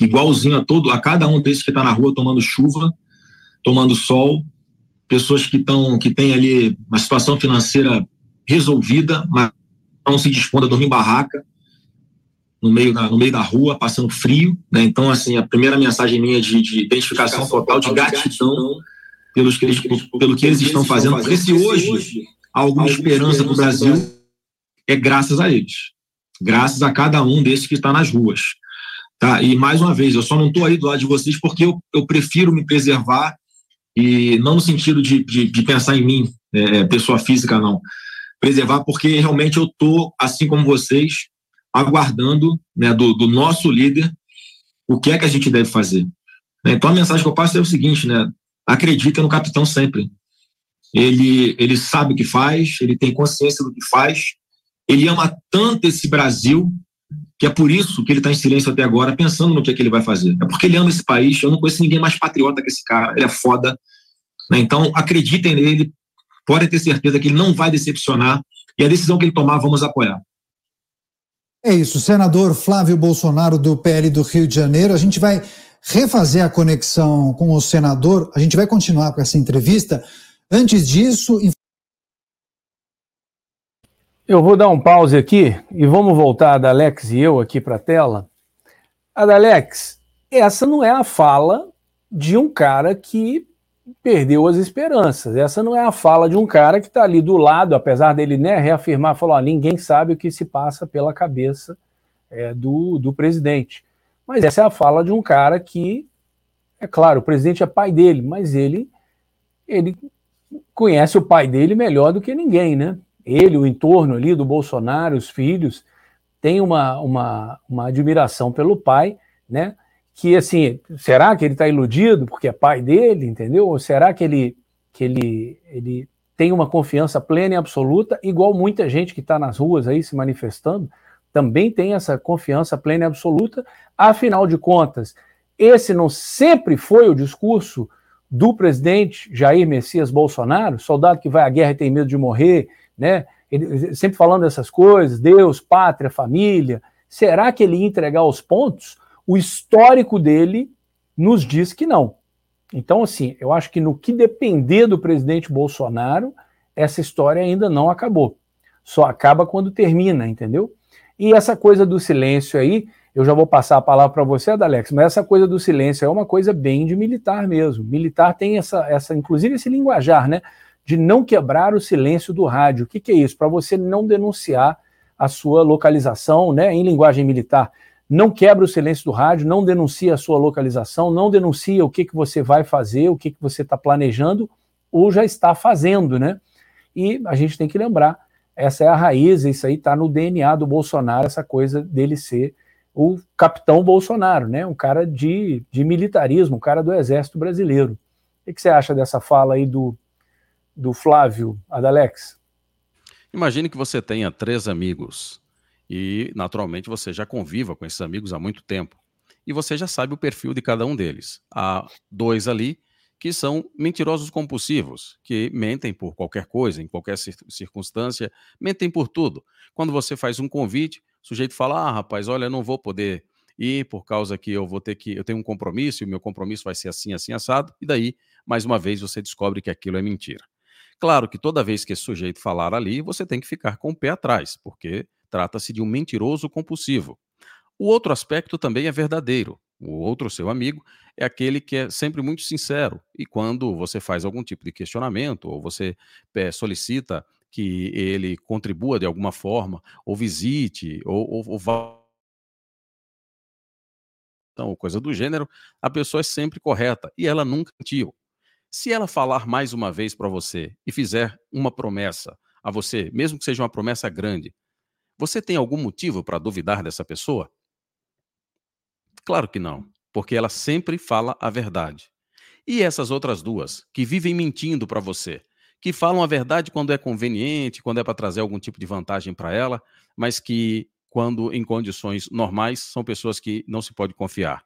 Igualzinho a todo, a cada um desses que está na rua tomando chuva, tomando sol, pessoas que estão que têm ali uma situação financeira resolvida, mas não se dispondo a dormir em barraca, no meio da, no meio da rua, passando frio. Né? Então, assim, a primeira mensagem minha de, de identificação total, de gratidão pelos que eles, pelo que eles estão fazendo, porque se hoje há alguma esperança para o Brasil, é graças a eles. Graças a cada um desses que está nas ruas. Tá? E, mais uma vez, eu só não estou aí do lado de vocês porque eu, eu prefiro me preservar e não no sentido de, de, de pensar em mim, é, pessoa física, não, preservar, porque realmente eu estou, assim como vocês, aguardando né, do, do, nosso líder o que é que a gente deve fazer. Então a mensagem que eu passo é o seguinte, né? Acredita no capitão sempre. ele, ele sabe o que faz, ele tem consciência do que faz, ele ama tanto esse Brasil que é por isso que ele está em silêncio até agora, pensando no que, é que ele vai fazer. É porque ele ama esse país. Eu não conheço ninguém mais patriota que esse cara. Ele é foda. Né? Então, acreditem nele. Podem ter certeza que ele não vai decepcionar. E a decisão que ele tomar, vamos apoiar. É isso. Senador Flávio Bolsonaro, do PL do Rio de Janeiro. A gente vai refazer a conexão com o senador. A gente vai continuar com essa entrevista. Antes disso. Eu vou dar um pause aqui e vamos voltar a Alex e eu aqui para a tela. A Alex, essa não é a fala de um cara que perdeu as esperanças. Essa não é a fala de um cara que está ali do lado, apesar dele né, reafirmar, falou: ninguém sabe o que se passa pela cabeça é, do, do presidente. Mas essa é a fala de um cara que, é claro, o presidente é pai dele, mas ele, ele conhece o pai dele melhor do que ninguém, né? Ele, o entorno ali do Bolsonaro, os filhos, tem uma, uma, uma admiração pelo pai, né? Que assim, será que ele está iludido porque é pai dele, entendeu? Ou será que ele, que ele, ele tem uma confiança plena e absoluta, igual muita gente que está nas ruas aí se manifestando, também tem essa confiança plena e absoluta. Afinal de contas, esse não sempre foi o discurso do presidente Jair Messias Bolsonaro, soldado que vai à guerra e tem medo de morrer, né? Ele, sempre falando essas coisas, Deus, pátria, família. Será que ele ia entregar os pontos? O histórico dele nos diz que não. Então, assim, eu acho que no que depender do presidente Bolsonaro, essa história ainda não acabou. Só acaba quando termina, entendeu? E essa coisa do silêncio aí, eu já vou passar a palavra para você, Adalex, mas essa coisa do silêncio é uma coisa bem de militar mesmo. Militar tem essa, essa inclusive esse linguajar, né? de não quebrar o silêncio do rádio. O que, que é isso? Para você não denunciar a sua localização, né, em linguagem militar. Não quebra o silêncio do rádio, não denuncia a sua localização, não denuncia o que, que você vai fazer, o que, que você está planejando ou já está fazendo, né? E a gente tem que lembrar, essa é a raiz, isso aí está no DNA do Bolsonaro, essa coisa dele ser o capitão Bolsonaro, né? Um cara de, de militarismo, um cara do exército brasileiro. O que você acha dessa fala aí do, do Flávio Adalex? Imagine que você tenha três amigos e, naturalmente, você já conviva com esses amigos há muito tempo e você já sabe o perfil de cada um deles. Há dois ali que são mentirosos compulsivos, que mentem por qualquer coisa, em qualquer circunstância, mentem por tudo. Quando você faz um convite, o sujeito fala: "Ah, rapaz, olha, não vou poder ir por causa que eu vou ter que eu tenho um compromisso e o meu compromisso vai ser assim assim assado". E daí, mais uma vez, você descobre que aquilo é mentira. Claro que toda vez que esse sujeito falar ali, você tem que ficar com o pé atrás, porque trata-se de um mentiroso compulsivo. O outro aspecto também é verdadeiro. O outro seu amigo é aquele que é sempre muito sincero. E quando você faz algum tipo de questionamento, ou você é, solicita que ele contribua de alguma forma, ou visite, ou, ou, ou vá então, coisa do gênero, a pessoa é sempre correta e ela nunca mentiu. Se ela falar mais uma vez para você e fizer uma promessa a você, mesmo que seja uma promessa grande, você tem algum motivo para duvidar dessa pessoa? Claro que não, porque ela sempre fala a verdade. E essas outras duas, que vivem mentindo para você, que falam a verdade quando é conveniente, quando é para trazer algum tipo de vantagem para ela, mas que, quando em condições normais, são pessoas que não se pode confiar.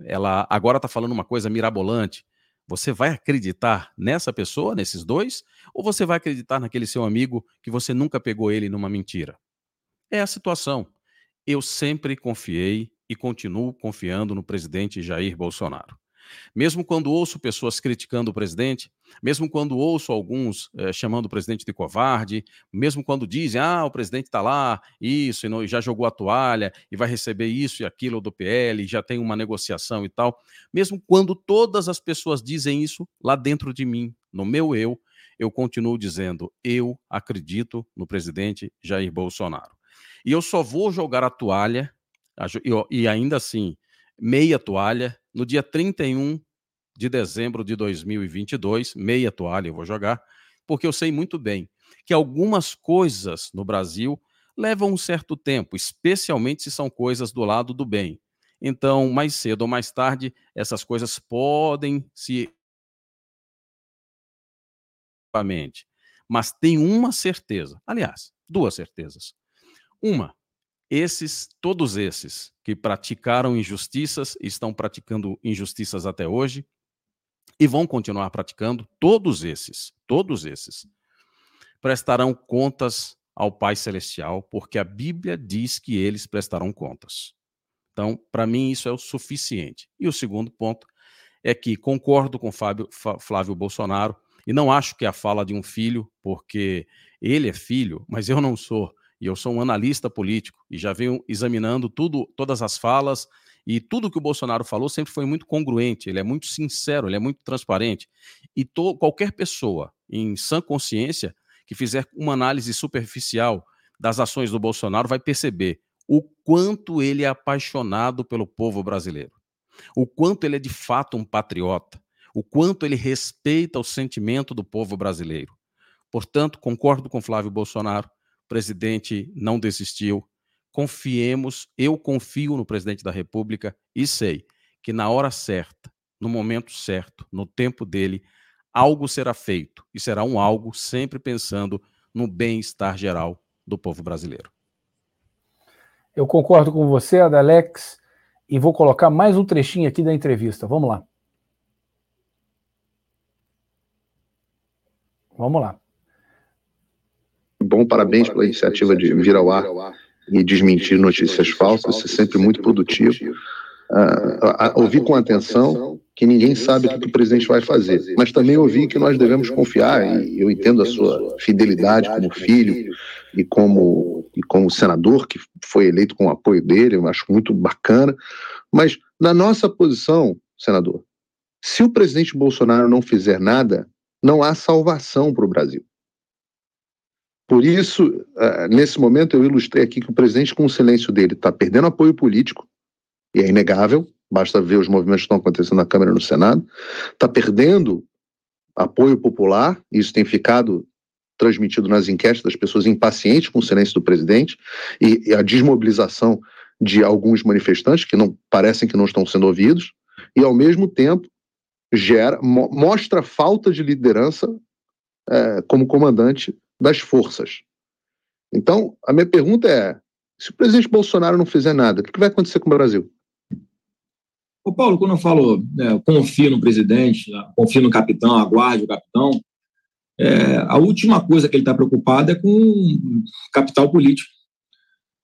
Ela agora está falando uma coisa mirabolante, você vai acreditar nessa pessoa, nesses dois? Ou você vai acreditar naquele seu amigo que você nunca pegou ele numa mentira? É a situação. Eu sempre confiei e continuo confiando no presidente Jair Bolsonaro. Mesmo quando ouço pessoas criticando o presidente, mesmo quando ouço alguns eh, chamando o presidente de covarde, mesmo quando dizem, ah, o presidente está lá, isso, e, não, e já jogou a toalha, e vai receber isso e aquilo do PL, já tem uma negociação e tal, mesmo quando todas as pessoas dizem isso, lá dentro de mim, no meu eu, eu continuo dizendo, eu acredito no presidente Jair Bolsonaro. E eu só vou jogar a toalha, e ainda assim, meia toalha, no dia 31 de dezembro de 2022, meia toalha eu vou jogar, porque eu sei muito bem que algumas coisas no Brasil levam um certo tempo, especialmente se são coisas do lado do bem. Então, mais cedo ou mais tarde, essas coisas podem se mas tem uma certeza. Aliás, duas certezas. Uma, esses, todos esses que praticaram injustiças, estão praticando injustiças até hoje e vão continuar praticando, todos esses, todos esses, prestarão contas ao Pai Celestial, porque a Bíblia diz que eles prestarão contas. Então, para mim, isso é o suficiente. E o segundo ponto é que concordo com Fábio, Flávio Bolsonaro e não acho que é a fala de um filho, porque ele é filho, mas eu não sou. E eu sou um analista político e já venho examinando tudo, todas as falas e tudo que o Bolsonaro falou sempre foi muito congruente, ele é muito sincero, ele é muito transparente. E to, qualquer pessoa em sã consciência que fizer uma análise superficial das ações do Bolsonaro vai perceber o quanto ele é apaixonado pelo povo brasileiro, o quanto ele é de fato um patriota, o quanto ele respeita o sentimento do povo brasileiro. Portanto, concordo com Flávio Bolsonaro, presidente não desistiu. Confiemos, eu confio no presidente da República e sei que na hora certa, no momento certo, no tempo dele, algo será feito e será um algo sempre pensando no bem-estar geral do povo brasileiro. Eu concordo com você, Adalex, e vou colocar mais um trechinho aqui da entrevista. Vamos lá. Vamos lá bom, parabéns pela iniciativa de vir ao ar e desmentir notícias falsas, isso é sempre muito produtivo. Uh, ouvi com atenção que ninguém sabe o que o presidente vai fazer, mas também ouvi que nós devemos confiar, e eu entendo a sua fidelidade como filho e como, e como senador, que foi eleito com o apoio dele, eu acho muito bacana, mas na nossa posição, senador, se o presidente Bolsonaro não fizer nada, não há salvação para o Brasil. Por isso, uh, nesse momento, eu ilustrei aqui que o presidente, com o silêncio dele, está perdendo apoio político, e é inegável, basta ver os movimentos que estão acontecendo na Câmara e no Senado, está perdendo apoio popular, isso tem ficado transmitido nas enquetes das pessoas impacientes com o silêncio do presidente e, e a desmobilização de alguns manifestantes que não parecem que não estão sendo ouvidos, e ao mesmo tempo gera, mo mostra falta de liderança é, como comandante das forças. Então, a minha pergunta é: se o presidente Bolsonaro não fizer nada, o que vai acontecer com o Brasil? Ô Paulo, quando eu falo é, confio no presidente, confio no capitão, aguarde o capitão, é, a última coisa que ele está preocupado é com capital político.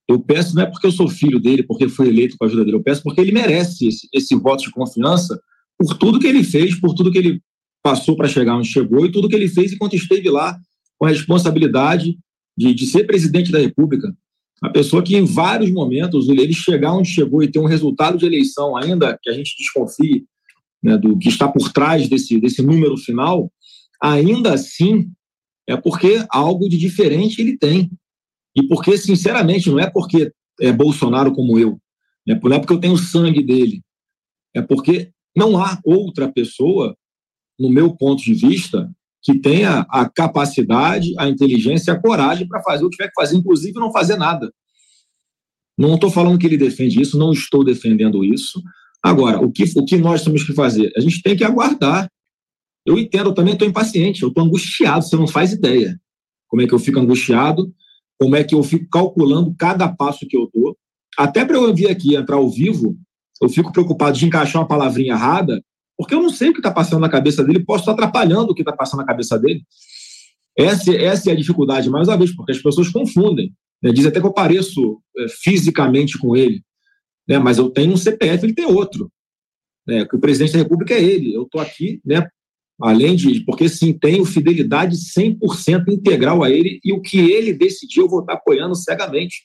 Eu peço não é porque eu sou filho dele, porque fui eleito com a ajuda dele, eu peço porque ele merece esse, esse voto de confiança por tudo que ele fez, por tudo que ele passou para chegar onde chegou e tudo que ele fez enquanto esteve lá com a responsabilidade de, de ser presidente da República. A pessoa que, em vários momentos, ele chegar onde chegou e ter um resultado de eleição, ainda que a gente desconfie né, do que está por trás desse, desse número final, ainda assim é porque algo de diferente ele tem. E porque, sinceramente, não é porque é Bolsonaro como eu, né, não é porque eu tenho sangue dele, é porque não há outra pessoa, no meu ponto de vista, que tenha a capacidade, a inteligência e a coragem para fazer o que tiver que fazer, inclusive não fazer nada. Não estou falando que ele defende isso, não estou defendendo isso. Agora, o que, o que nós temos que fazer? A gente tem que aguardar. Eu entendo, eu também estou impaciente, eu estou angustiado, você não faz ideia. Como é que eu fico angustiado, como é que eu fico calculando cada passo que eu dou. Até para eu vir aqui entrar ao vivo, eu fico preocupado de encaixar uma palavrinha errada porque eu não sei o que está passando na cabeça dele, posso estar atrapalhando o que está passando na cabeça dele. Essa, essa é a dificuldade, mais uma vez, porque as pessoas confundem. Né? Dizem até que eu pareço é, fisicamente com ele, né? mas eu tenho um CPF, ele tem outro. Né? O presidente da República é ele. Eu estou aqui, né? além de. Porque sim, tenho fidelidade 100% integral a ele e o que ele decidir eu vou estar apoiando cegamente,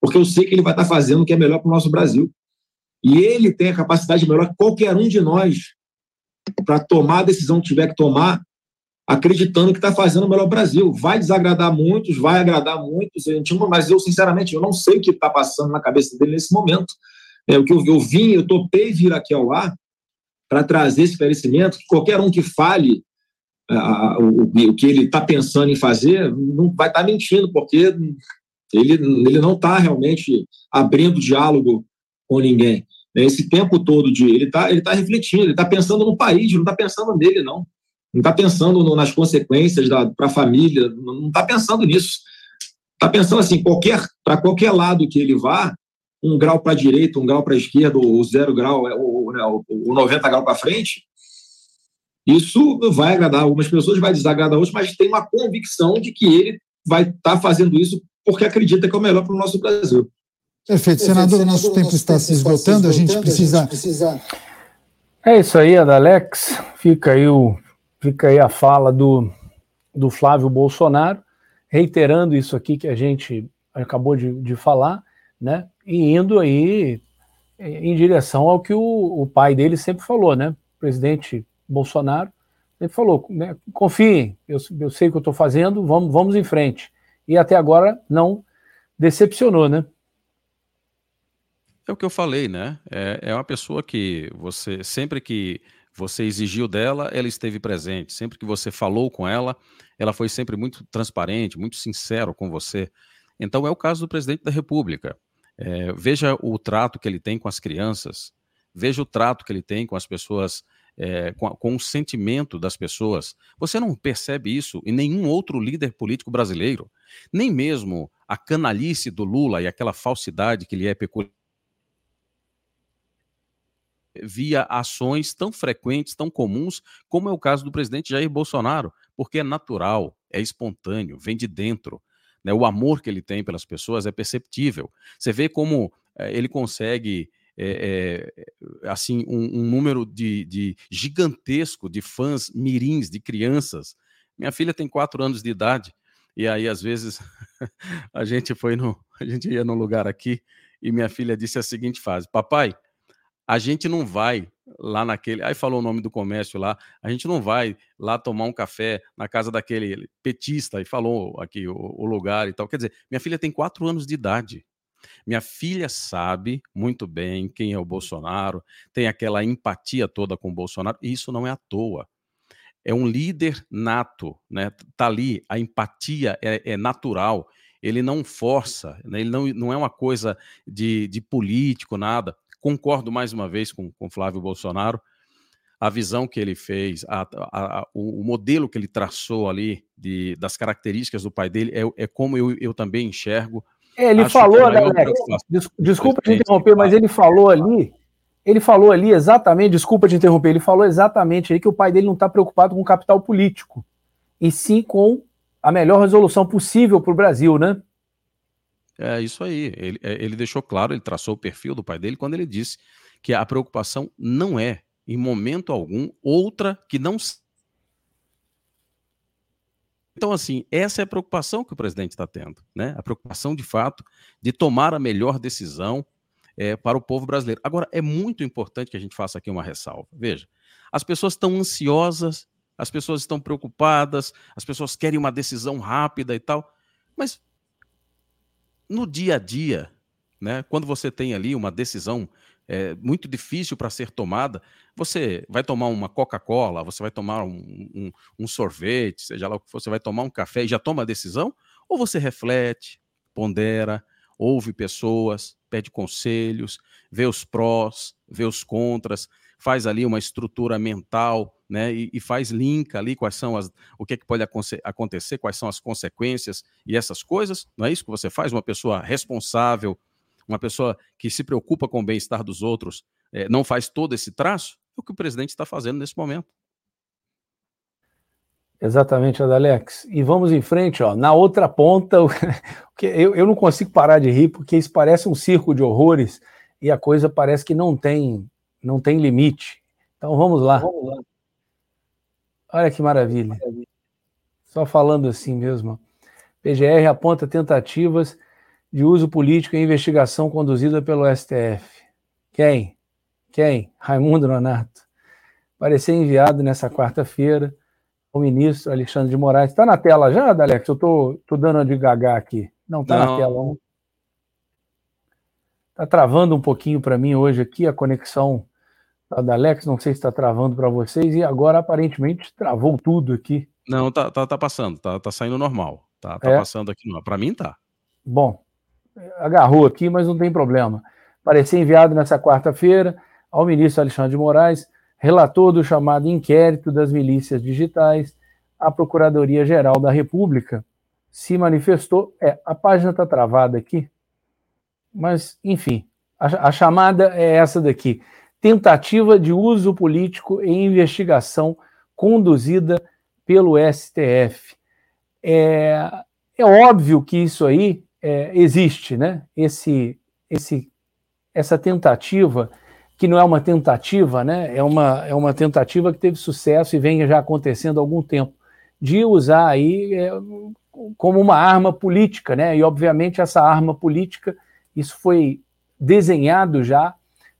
porque eu sei que ele vai estar fazendo o que é melhor para o nosso Brasil. E ele tem a capacidade melhor que qualquer um de nós para tomar a decisão que tiver que tomar, acreditando que está fazendo o melhor Brasil. Vai desagradar muitos, vai agradar muitos, mas eu, sinceramente, eu não sei o que está passando na cabeça dele nesse momento. É, o que eu, eu vim, eu topei vir aqui ao ar para trazer esse esclarecimento, que qualquer um que fale o, o, que ele está pensando em fazer não vai estar tá mentindo, porque ele, ele não está realmente abrindo diálogo com ninguém. Esse tempo todo de ele está ele tá refletindo, ele está pensando no país, não está pensando nele, não. não está pensando no, nas consequências para a família, não está pensando nisso. Está pensando assim, qualquer para qualquer lado que ele vá, um grau para a direita, um grau para a esquerda, ou zero grau, ou, né, ou 90 graus para frente, isso vai agradar algumas pessoas, vai desagradar outras, mas tem uma convicção de que ele vai estar tá fazendo isso porque acredita que é o melhor para o nosso Brasil. Perfeito. Senador, o nosso tempo está se esgotando, a gente precisa. É isso aí, Adalex. Fica aí, o, fica aí a fala do, do Flávio Bolsonaro, reiterando isso aqui que a gente acabou de, de falar, né? E indo aí em direção ao que o, o pai dele sempre falou, né? O presidente Bolsonaro sempre falou, né? confiem, eu, eu sei o que eu estou fazendo, vamos, vamos em frente. E até agora não decepcionou, né? É o que eu falei, né? É, é uma pessoa que você, sempre que você exigiu dela, ela esteve presente. Sempre que você falou com ela, ela foi sempre muito transparente, muito sincero com você. Então é o caso do presidente da República. É, veja o trato que ele tem com as crianças, veja o trato que ele tem com as pessoas, é, com, com, o sentimento das pessoas. Você não percebe isso em nenhum outro líder político brasileiro, nem mesmo a canalice do Lula e aquela falsidade que lhe é peculiar via ações tão frequentes, tão comuns, como é o caso do presidente Jair Bolsonaro, porque é natural, é espontâneo, vem de dentro. Né? O amor que ele tem pelas pessoas é perceptível. Você vê como é, ele consegue é, é, assim um, um número de, de, gigantesco de fãs mirins, de crianças. Minha filha tem quatro anos de idade e aí às vezes a gente foi no, a gente ia num lugar aqui e minha filha disse a seguinte frase: "Papai, a gente não vai lá naquele. Aí falou o nome do comércio lá. A gente não vai lá tomar um café na casa daquele petista e falou aqui o, o lugar e tal. Quer dizer, minha filha tem quatro anos de idade. Minha filha sabe muito bem quem é o Bolsonaro, tem aquela empatia toda com o Bolsonaro, e isso não é à toa. É um líder nato, né? Tá ali, a empatia é, é natural ele não força, né? ele não, não é uma coisa de, de político, nada. Concordo mais uma vez com, com Flávio Bolsonaro. A visão que ele fez, a, a, a, o, modelo que ele traçou ali de, das características do pai dele é, é como eu, eu também enxergo. É, ele Acho falou, né, Alex, des, desculpa te interromper, mas ele falou ali, ele falou ali exatamente, desculpa te interromper, ele falou exatamente aí que o pai dele não está preocupado com o capital político, e sim com a melhor resolução possível para o Brasil, né? É isso aí. Ele, é, ele deixou claro, ele traçou o perfil do pai dele quando ele disse que a preocupação não é, em momento algum, outra que não. Então, assim, essa é a preocupação que o presidente está tendo, né? A preocupação, de fato, de tomar a melhor decisão é, para o povo brasileiro. Agora, é muito importante que a gente faça aqui uma ressalva. Veja, as pessoas estão ansiosas, as pessoas estão preocupadas, as pessoas querem uma decisão rápida e tal, mas no dia a dia, né, quando você tem ali uma decisão é, muito difícil para ser tomada, você vai tomar uma Coca-Cola, você vai tomar um, um, um, sorvete, seja lá o que for, você vai tomar um café e já toma a decisão? Ou você reflete, pondera, ouve pessoas, pede conselhos, vê os prós, vê os contras, faz ali uma estrutura mental, né, e, e faz link ali quais são as, o que, é que pode acontecer, quais são as consequências e essas coisas. Não é isso que você faz? Uma pessoa responsável, uma pessoa que se preocupa com o bem-estar dos outros, é, não faz todo esse traço? É o que o presidente está fazendo nesse momento. Exatamente, Adalex. E vamos em frente, ó. Na outra ponta, eu, eu não consigo parar de rir, porque isso parece um circo de horrores e a coisa parece que não tem não tem limite. Então vamos lá. Vamos lá. Olha que maravilha. Só falando assim mesmo. PGR aponta tentativas de uso político em investigação conduzida pelo STF. Quem? Quem? Raimundo Nonato. Parecer enviado nessa quarta-feira ao ministro Alexandre de Moraes. Está na tela já, Alex? Eu estou dando de gaga aqui. Não está na tela, não. Está travando um pouquinho para mim hoje aqui a conexão da Alex, não sei se está travando para vocês, e agora aparentemente travou tudo aqui. Não, tá, tá, tá passando, tá, tá saindo normal. Tá, tá é. passando aqui, para mim tá. Bom, agarrou aqui, mas não tem problema. Parecer enviado nessa quarta-feira ao ministro Alexandre de Moraes relator do chamado inquérito das milícias digitais, a Procuradoria-Geral da República se manifestou. É, a página está travada aqui, mas, enfim, a, a chamada é essa daqui: tentativa de uso político em investigação conduzida pelo STF. É, é óbvio que isso aí é, existe, né? Esse, esse, essa tentativa, que não é uma tentativa, né? É uma, é uma tentativa que teve sucesso e vem já acontecendo há algum tempo, de usar aí é, como uma arma política, né? E obviamente essa arma política, isso foi desenhado já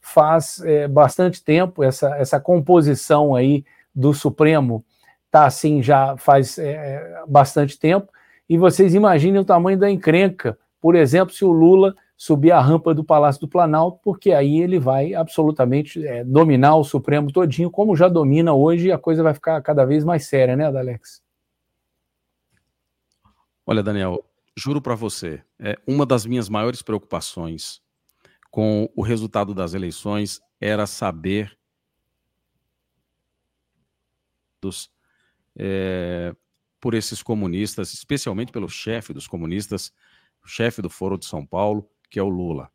faz é, bastante tempo, essa, essa composição aí do Supremo está assim já faz é, bastante tempo, e vocês imaginem o tamanho da encrenca, por exemplo, se o Lula subir a rampa do Palácio do Planalto, porque aí ele vai absolutamente é, dominar o Supremo todinho, como já domina hoje, a coisa vai ficar cada vez mais séria, né, Alex? Olha, Daniel, juro para você, é uma das minhas maiores preocupações com o resultado das eleições era saber dos é, por esses comunistas, especialmente pelo chefe dos comunistas, o chefe do Foro de São Paulo, que é o Lula.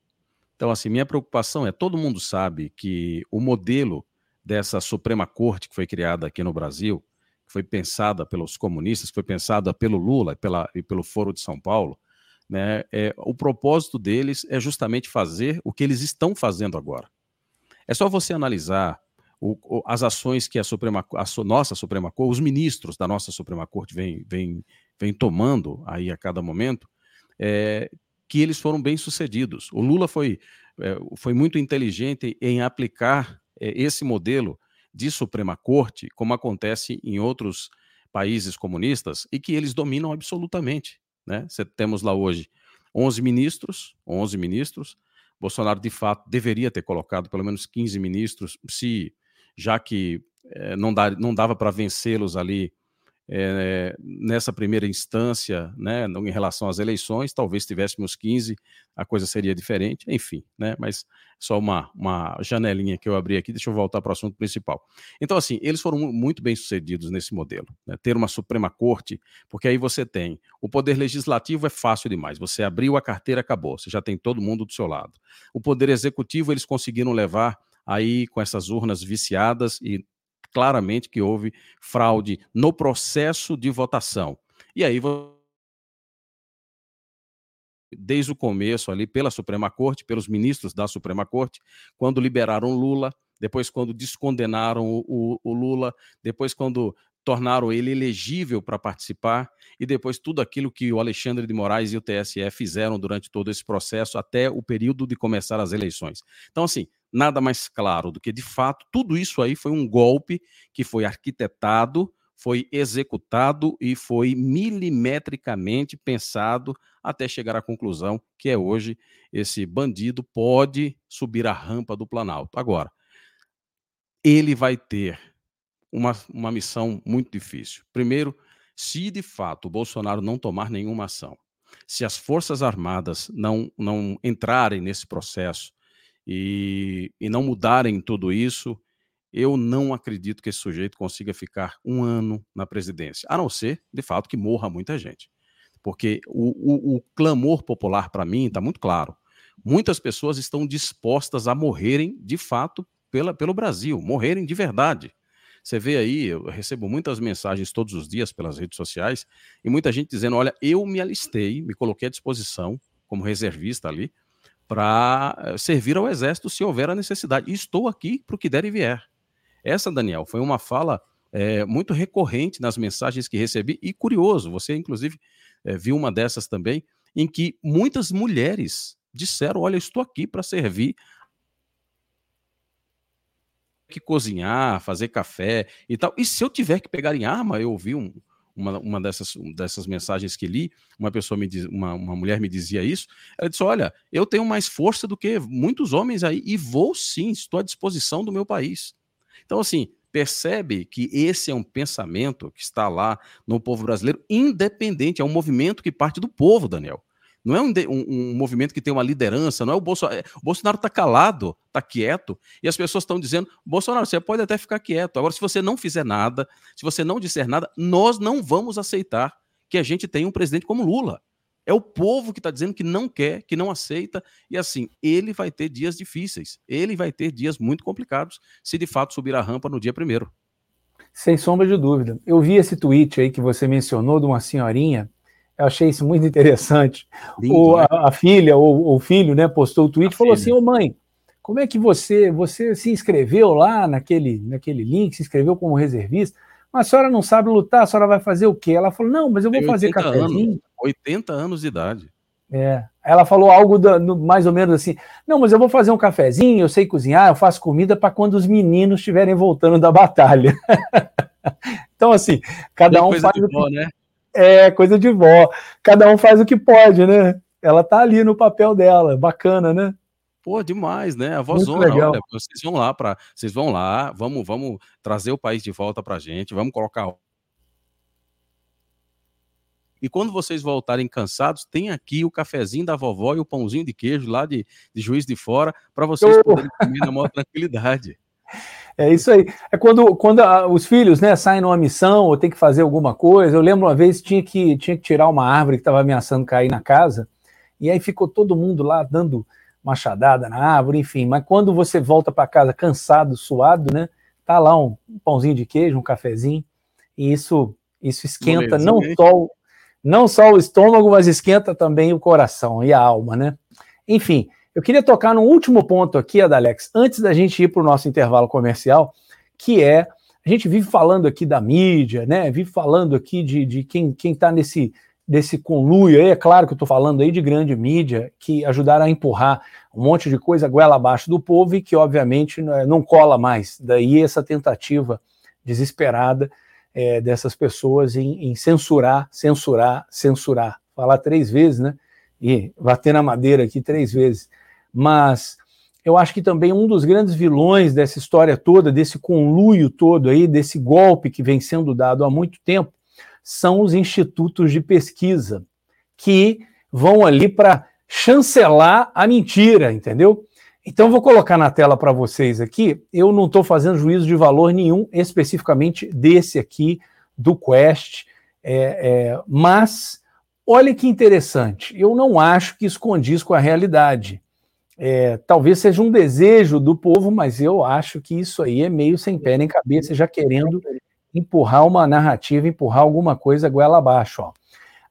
Então, assim, minha preocupação é: todo mundo sabe que o modelo dessa Suprema Corte que foi criada aqui no Brasil, que foi pensada pelos comunistas, que foi pensada pelo Lula e, pela, e pelo Foro de São Paulo, né, é, o propósito deles é justamente fazer o que eles estão fazendo agora. É só você analisar o, o, as ações que a Suprema, a nossa Suprema Corte, os ministros da nossa Suprema Corte vêm vem, vem tomando aí a cada momento, é, que eles foram bem sucedidos. O Lula foi, é, foi muito inteligente em aplicar é, esse modelo de Suprema Corte, como acontece em outros países comunistas, e que eles dominam absolutamente. Né? Você, temos lá hoje 11 ministros, 11 ministros. Bolsonaro, de fato, deveria ter colocado pelo menos 15 ministros, se já que é, não, dá, não dava para vencê-los ali é, nessa primeira instância, né, em relação às eleições, talvez tivéssemos 15, a coisa seria diferente, enfim, né, mas só uma, uma janelinha que eu abri aqui, deixa eu voltar para o assunto principal. Então, assim, eles foram muito bem sucedidos nesse modelo, né, ter uma Suprema Corte, porque aí você tem, o poder legislativo é fácil demais, você abriu a carteira, acabou, você já tem todo mundo do seu lado. O poder executivo, eles conseguiram levar aí com essas urnas viciadas e claramente que houve fraude no processo de votação. E aí desde o começo ali pela Suprema Corte, pelos ministros da Suprema Corte, quando liberaram Lula, depois quando descondenaram o, o, o Lula, depois quando tornaram ele elegível para participar e depois tudo aquilo que o Alexandre de Moraes e o TSE fizeram durante todo esse processo até o período de começar as eleições. Então, assim, nada mais claro do que, de fato, tudo isso aí foi um golpe que foi arquitetado, foi executado e foi milimetricamente pensado até chegar à conclusão que é hoje esse bandido pode subir a rampa do Planalto. Agora, ele vai ter uma, uma missão muito difícil. Primeiro, se de fato o Bolsonaro não tomar nenhuma ação, se as Forças Armadas não, não entrarem nesse processo e, e não mudarem tudo isso, eu não acredito que esse sujeito consiga ficar um ano na presidência, a não ser, de fato, que morra muita gente. Porque o, o, o clamor popular, para mim, está muito claro. Muitas pessoas estão dispostas a morrerem, de fato, pela, pelo Brasil, morrerem de verdade. Você vê aí, eu recebo muitas mensagens todos os dias pelas redes sociais e muita gente dizendo: olha, eu me alistei, me coloquei à disposição como reservista ali para eh, servir ao exército se houver a necessidade. Estou aqui para o que der e vier. Essa, Daniel, foi uma fala é, muito recorrente nas mensagens que recebi e curioso. Você, inclusive, é, viu uma dessas também, em que muitas mulheres disseram: Olha, estou aqui para servir que cozinhar, fazer café e tal. E se eu tiver que pegar em arma, eu ouvi um, uma, uma dessas, dessas mensagens que li, uma pessoa me diz, uma, uma mulher me dizia isso. Ela disse: Olha, eu tenho mais força do que muitos homens aí, e vou sim, estou à disposição do meu país. Então, assim, percebe que esse é um pensamento que está lá no povo brasileiro, independente, é um movimento que parte do povo, Daniel. Não é um, um, um movimento que tem uma liderança, não é o Bolsonaro. É, o Bolsonaro está calado, está quieto, e as pessoas estão dizendo: Bolsonaro, você pode até ficar quieto. Agora, se você não fizer nada, se você não disser nada, nós não vamos aceitar que a gente tenha um presidente como Lula. É o povo que está dizendo que não quer, que não aceita, e assim, ele vai ter dias difíceis, ele vai ter dias muito complicados se de fato subir a rampa no dia primeiro. Sem sombra de dúvida. Eu vi esse tweet aí que você mencionou de uma senhorinha eu achei isso muito interessante. Lindo, o, né? a, a, filha, ou o filho, né, postou o tweet e falou filha. assim: Ô mãe, como é que você você se inscreveu lá naquele, naquele link, se inscreveu como reservista, mas a senhora não sabe lutar, a senhora vai fazer o quê? Ela falou: Não, mas eu vou Tem fazer cafezinho. Anos, 80 anos de idade. É. Ela falou algo da, no, mais ou menos assim: Não, mas eu vou fazer um cafezinho, eu sei cozinhar, eu faço comida para quando os meninos estiverem voltando da batalha. então, assim, cada Tem um faz. o que... né? É, coisa de vó. Cada um faz o que pode, né? Ela tá ali no papel dela, bacana, né? Pô, demais, né? A vozona, olha, vocês vão lá para, vocês vão lá, vamos, vamos trazer o país de volta pra gente, vamos colocar e quando vocês voltarem cansados, tem aqui o cafezinho da vovó e o pãozinho de queijo lá de, de Juiz de Fora para vocês poderem comer na maior tranquilidade. É isso aí. É quando, quando a, os filhos né, saem numa missão ou tem que fazer alguma coisa. Eu lembro uma vez tinha que tinha que tirar uma árvore que estava ameaçando cair na casa, e aí ficou todo mundo lá dando machadada na árvore, enfim. Mas quando você volta para casa cansado, suado, né? Tá lá um, um, pãozinho de queijo, um cafezinho, e isso isso esquenta não só, não só o estômago, mas esquenta também o coração e a alma, né? Enfim, eu queria tocar no último ponto aqui, Adalex, antes da gente ir para o nosso intervalo comercial, que é a gente vive falando aqui da mídia, né? Vive falando aqui de, de quem está nesse, desse conluio aí. É claro que eu estou falando aí de grande mídia que ajudaram a empurrar um monte de coisa goela abaixo do povo e que, obviamente, não cola mais. Daí essa tentativa desesperada é, dessas pessoas em, em censurar, censurar, censurar. Falar três vezes, né? E bater na madeira aqui três vezes mas eu acho que também um dos grandes vilões dessa história toda, desse conluio todo aí, desse golpe que vem sendo dado há muito tempo, são os institutos de pesquisa, que vão ali para chancelar a mentira, entendeu? Então, vou colocar na tela para vocês aqui. Eu não estou fazendo juízo de valor nenhum, especificamente desse aqui, do Quest, é, é, mas olha que interessante. Eu não acho que isso condiz com a realidade. É, talvez seja um desejo do povo, mas eu acho que isso aí é meio sem pé nem cabeça, já querendo empurrar uma narrativa, empurrar alguma coisa goela abaixo. Ó.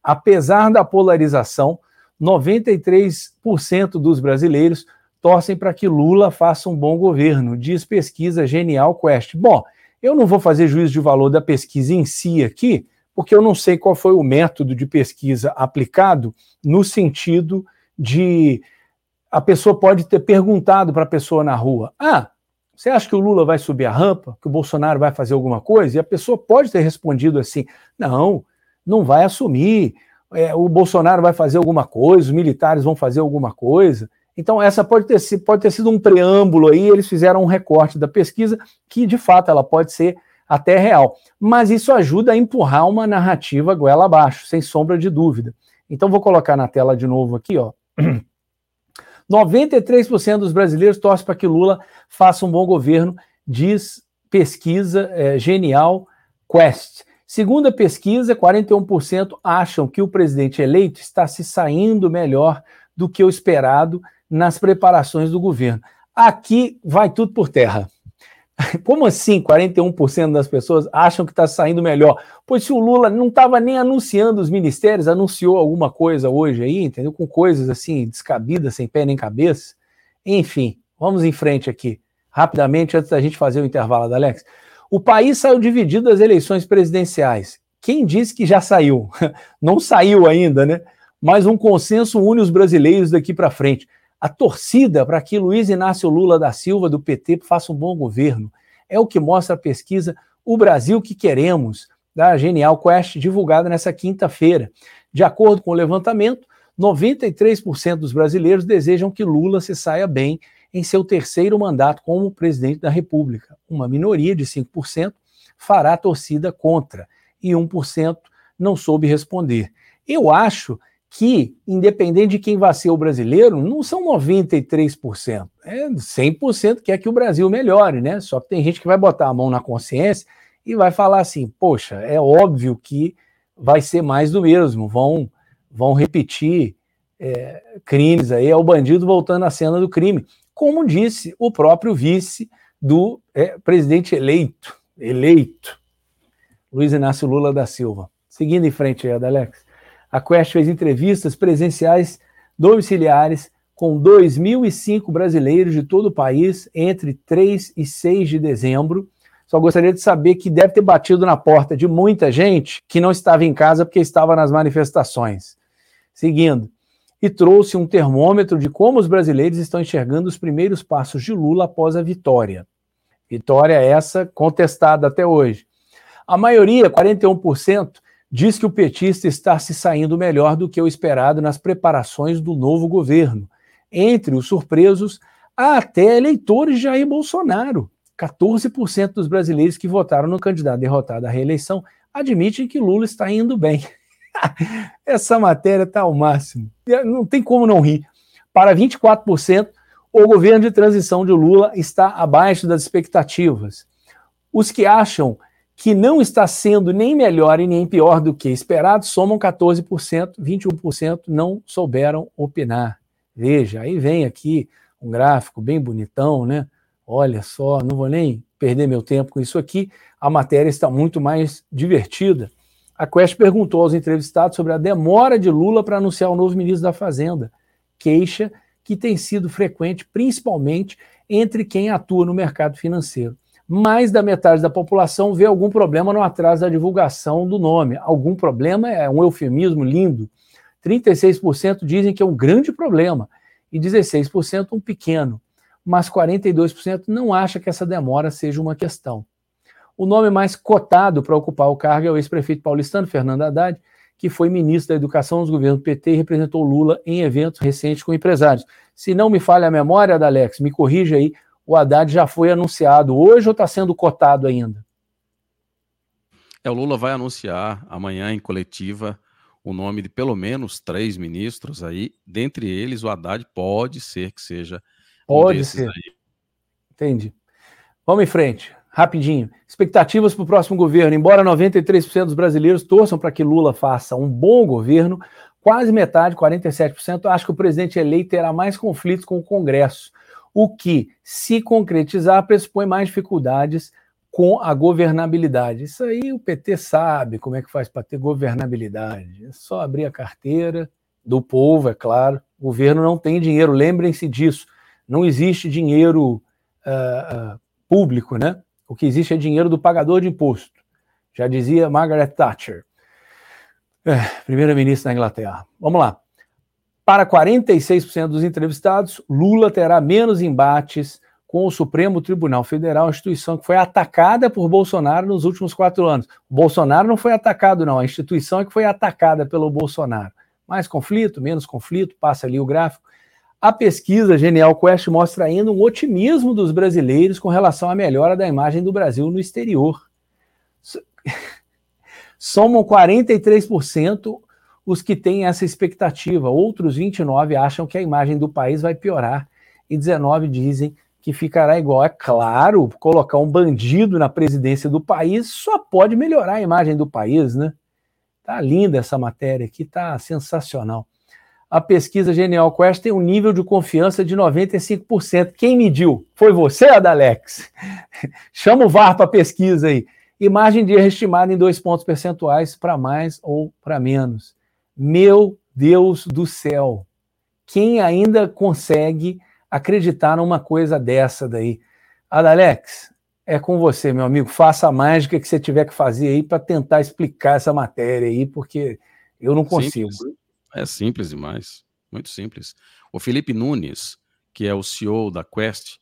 Apesar da polarização, 93% dos brasileiros torcem para que Lula faça um bom governo, diz pesquisa Genial Quest. Bom, eu não vou fazer juízo de valor da pesquisa em si aqui, porque eu não sei qual foi o método de pesquisa aplicado no sentido de a pessoa pode ter perguntado para a pessoa na rua: Ah, você acha que o Lula vai subir a rampa? Que o Bolsonaro vai fazer alguma coisa? E a pessoa pode ter respondido assim: Não, não vai assumir. É, o Bolsonaro vai fazer alguma coisa, os militares vão fazer alguma coisa. Então, essa pode ter, pode ter sido um preâmbulo aí, eles fizeram um recorte da pesquisa, que de fato ela pode ser até real. Mas isso ajuda a empurrar uma narrativa goela abaixo, sem sombra de dúvida. Então, vou colocar na tela de novo aqui, ó. 93% dos brasileiros torcem para que Lula faça um bom governo, diz pesquisa é, genial Quest. Segundo a pesquisa, 41% acham que o presidente eleito está se saindo melhor do que o esperado nas preparações do governo. Aqui vai tudo por terra. Como assim 41% das pessoas acham que está saindo melhor? Pois se o Lula não estava nem anunciando os ministérios, anunciou alguma coisa hoje aí, entendeu? Com coisas assim descabidas, sem pé nem cabeça. Enfim, vamos em frente aqui, rapidamente, antes da gente fazer o intervalo Alex. O país saiu dividido das eleições presidenciais. Quem disse que já saiu? Não saiu ainda, né? Mas um consenso une os brasileiros daqui para frente a torcida para que Luiz Inácio Lula da Silva, do PT, faça um bom governo. É o que mostra a pesquisa O Brasil que Queremos, da Genial Quest, divulgada nessa quinta-feira. De acordo com o levantamento, 93% dos brasileiros desejam que Lula se saia bem em seu terceiro mandato como presidente da República. Uma minoria de 5% fará torcida contra e 1% não soube responder. Eu acho que, independente de quem vai ser o brasileiro, não são 93%. É 100% que é que o Brasil melhore, né? Só que tem gente que vai botar a mão na consciência e vai falar assim: poxa, é óbvio que vai ser mais do mesmo, vão, vão repetir é, crimes aí, é o bandido voltando à cena do crime. Como disse o próprio vice do é, presidente eleito, eleito, Luiz Inácio Lula da Silva. Seguindo em frente aí, Adalex. A Quest fez entrevistas presenciais domiciliares com 2.005 brasileiros de todo o país entre 3 e 6 de dezembro. Só gostaria de saber que deve ter batido na porta de muita gente que não estava em casa porque estava nas manifestações. Seguindo, e trouxe um termômetro de como os brasileiros estão enxergando os primeiros passos de Lula após a vitória. Vitória essa contestada até hoje. A maioria, 41%, diz que o petista está se saindo melhor do que o esperado nas preparações do novo governo. Entre os surpresos, há até eleitores de Jair Bolsonaro. 14% dos brasileiros que votaram no candidato derrotado à reeleição admitem que Lula está indo bem. Essa matéria está ao máximo. Não tem como não rir. Para 24%, o governo de transição de Lula está abaixo das expectativas. Os que acham que não está sendo nem melhor e nem pior do que esperado, somam 14%, 21% não souberam opinar. Veja, aí vem aqui um gráfico bem bonitão, né? Olha só, não vou nem perder meu tempo com isso aqui, a matéria está muito mais divertida. A Quest perguntou aos entrevistados sobre a demora de Lula para anunciar o novo ministro da Fazenda, queixa que tem sido frequente principalmente entre quem atua no mercado financeiro mais da metade da população vê algum problema no atraso da divulgação do nome. Algum problema é um eufemismo lindo. 36% dizem que é um grande problema e 16% um pequeno, mas 42% não acha que essa demora seja uma questão. O nome mais cotado para ocupar o cargo é o ex-prefeito paulistano Fernando Haddad, que foi ministro da Educação nos governos PT e representou Lula em eventos recentes com empresários. Se não me falha a memória, Alex, me corrija aí, o Haddad já foi anunciado hoje ou está sendo cotado ainda? É, o Lula vai anunciar amanhã em coletiva o nome de pelo menos três ministros aí, dentre eles o Haddad pode ser que seja Pode um ser. Aí. Entendi. Vamos em frente, rapidinho. Expectativas para o próximo governo. Embora 93% dos brasileiros torçam para que Lula faça um bom governo, quase metade, 47%, acha que o presidente eleito terá mais conflitos com o Congresso o que, se concretizar, pressupõe mais dificuldades com a governabilidade. Isso aí o PT sabe como é que faz para ter governabilidade. É só abrir a carteira do povo, é claro. O governo não tem dinheiro, lembrem-se disso. Não existe dinheiro uh, público, né? O que existe é dinheiro do pagador de imposto. Já dizia Margaret Thatcher, é, primeira-ministra da Inglaterra. Vamos lá. Para 46% dos entrevistados, Lula terá menos embates com o Supremo Tribunal Federal, instituição que foi atacada por Bolsonaro nos últimos quatro anos. O Bolsonaro não foi atacado, não, a instituição é que foi atacada pelo Bolsonaro. Mais conflito, menos conflito, passa ali o gráfico. A pesquisa Genial Quest mostra ainda um otimismo dos brasileiros com relação à melhora da imagem do Brasil no exterior. Somam 43% os que têm essa expectativa. Outros 29 acham que a imagem do país vai piorar e 19 dizem que ficará igual. É claro, colocar um bandido na presidência do país só pode melhorar a imagem do país, né? Tá linda essa matéria aqui, tá sensacional. A pesquisa Genial Quest tem um nível de confiança de 95%. Quem mediu? Foi você, Adalex? Chama o VAR para pesquisa aí. Imagem de erro estimada em dois pontos percentuais para mais ou para menos. Meu Deus do céu, quem ainda consegue acreditar numa coisa dessa daí? Adalex, é com você, meu amigo. Faça a mágica que você tiver que fazer aí para tentar explicar essa matéria aí, porque eu não consigo. Simples. É simples demais, muito simples. O Felipe Nunes, que é o CEO da Quest,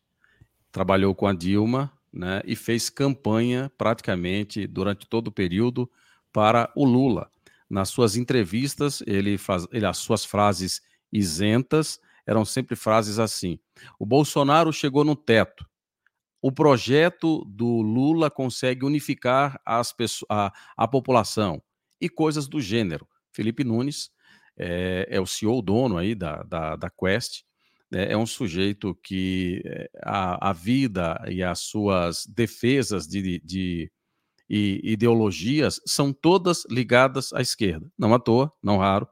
trabalhou com a Dilma, né, e fez campanha praticamente durante todo o período para o Lula nas suas entrevistas, ele faz, ele, as suas frases isentas eram sempre frases assim: o Bolsonaro chegou no teto. O projeto do Lula consegue unificar as a, a população e coisas do gênero. Felipe Nunes é, é o CEO, dono aí da, da, da Quest, né, é um sujeito que é, a, a vida e as suas defesas de, de e ideologias são todas ligadas à esquerda. Não à toa, não raro.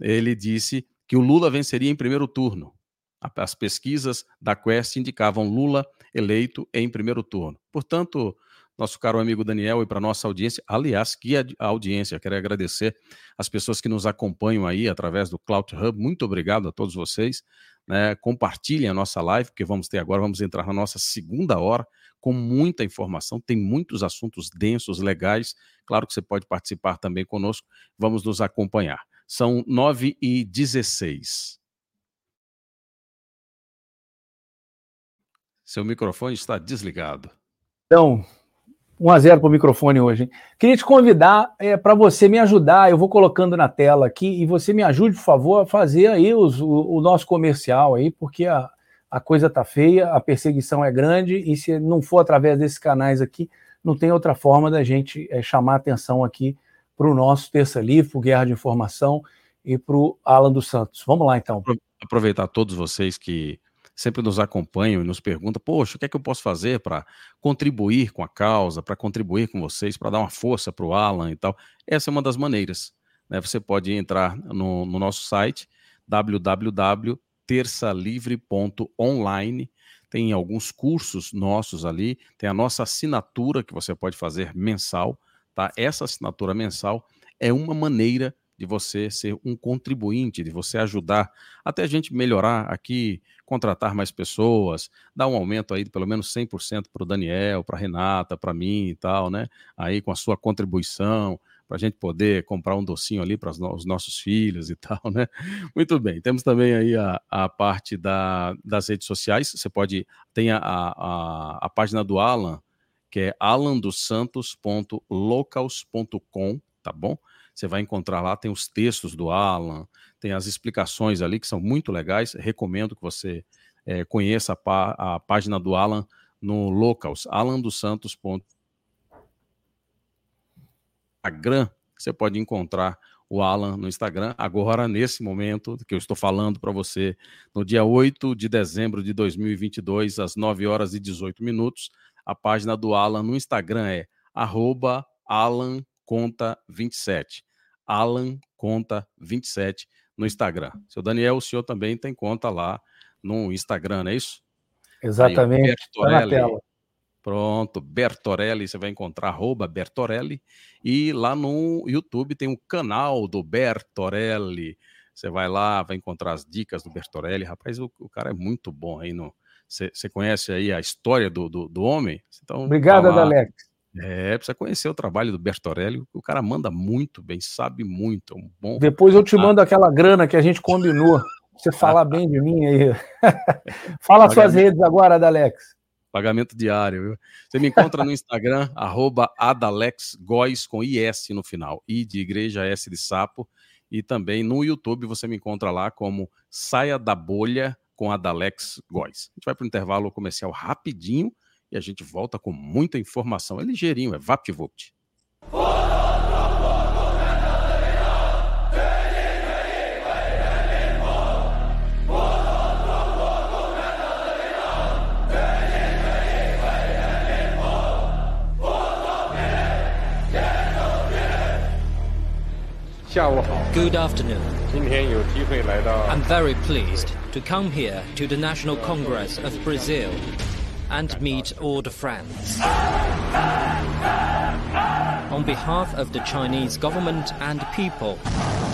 Ele disse que o Lula venceria em primeiro turno. As pesquisas da Quest indicavam Lula eleito em primeiro turno. Portanto, nosso caro amigo Daniel e para nossa audiência, aliás, que audiência, quero agradecer as pessoas que nos acompanham aí através do Cloud Hub. Muito obrigado a todos vocês. Né? Compartilhem a nossa live, porque vamos ter agora, vamos entrar na nossa segunda hora com muita informação, tem muitos assuntos densos, legais. Claro que você pode participar também conosco, vamos nos acompanhar. São 9 e 16. Seu microfone está desligado. Então, 1 a 0 para o microfone hoje. Hein? Queria te convidar é, para você me ajudar. Eu vou colocando na tela aqui e você me ajude, por favor, a fazer aí os, o, o nosso comercial aí, porque a, a coisa tá feia, a perseguição é grande, e se não for através desses canais aqui, não tem outra forma da gente é, chamar atenção aqui para o nosso Terça Livre, para o Guerra de Informação e para o Alan dos Santos. Vamos lá, então. Aproveitar todos vocês que sempre nos acompanham e nos perguntam, poxa, o que é que eu posso fazer para contribuir com a causa, para contribuir com vocês, para dar uma força para o Alan e tal. Essa é uma das maneiras. Né? Você pode entrar no, no nosso site, www terçalivre.online. Tem alguns cursos nossos ali, tem a nossa assinatura que você pode fazer mensal, tá? Essa assinatura mensal é uma maneira de você ser um contribuinte, de você ajudar até a gente melhorar aqui, contratar mais pessoas, dar um aumento aí de pelo menos 100% para o Daniel, para Renata, para mim e tal, né? Aí com a sua contribuição, para a gente poder comprar um docinho ali para os nossos filhos e tal, né? Muito bem. Temos também aí a, a parte da, das redes sociais. Você pode tem a, a, a página do Alan, que é alandosantos.locals.com, tá bom? Você vai encontrar lá, tem os textos do Alan, tem as explicações ali que são muito legais. Recomendo que você é, conheça a, pá, a página do Alan no Locals, alandosantos.com Instagram, você pode encontrar o Alan no Instagram, agora, nesse momento que eu estou falando para você, no dia 8 de dezembro de 2022, às 9 horas e 18 minutos. A página do Alan no Instagram é AlanConta27. Alan Conta 27 no Instagram. Seu Daniel, o senhor também tem conta lá no Instagram, não é isso? Exatamente. Aí, tá na tela. Pronto, Bertorelli, você vai encontrar arroba Bertorelli. E lá no YouTube tem um canal do Bertorelli. Você vai lá, vai encontrar as dicas do Bertorelli. Rapaz, o, o cara é muito bom aí. No, você, conhece aí a história do, do, do homem? Então, Obrigado, tá Alex. É, precisa conhecer o trabalho do Bertorelli. O cara manda muito bem, sabe muito. É um bom. Depois eu te mando aquela grana que a gente combinou. Você falar bem de mim aí. Fala suas redes agora, Alex. Pagamento diário, viu? Você me encontra no Instagram, arroba adalexgois, com IS no final. I de igreja, S de sapo. E também no YouTube você me encontra lá como Saia da Bolha com Adalex Góes. A gente vai para o intervalo comercial rapidinho e a gente volta com muita informação. É ligeirinho, é VaptVupt. Good afternoon. I'm very pleased to come here to the National Congress of Brazil and meet all the friends. On behalf of the Chinese government and people,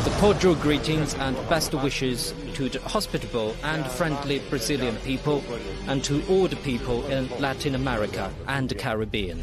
the cordial greetings and best wishes to the hospitable and friendly Brazilian people and to all the people in Latin America and the Caribbean.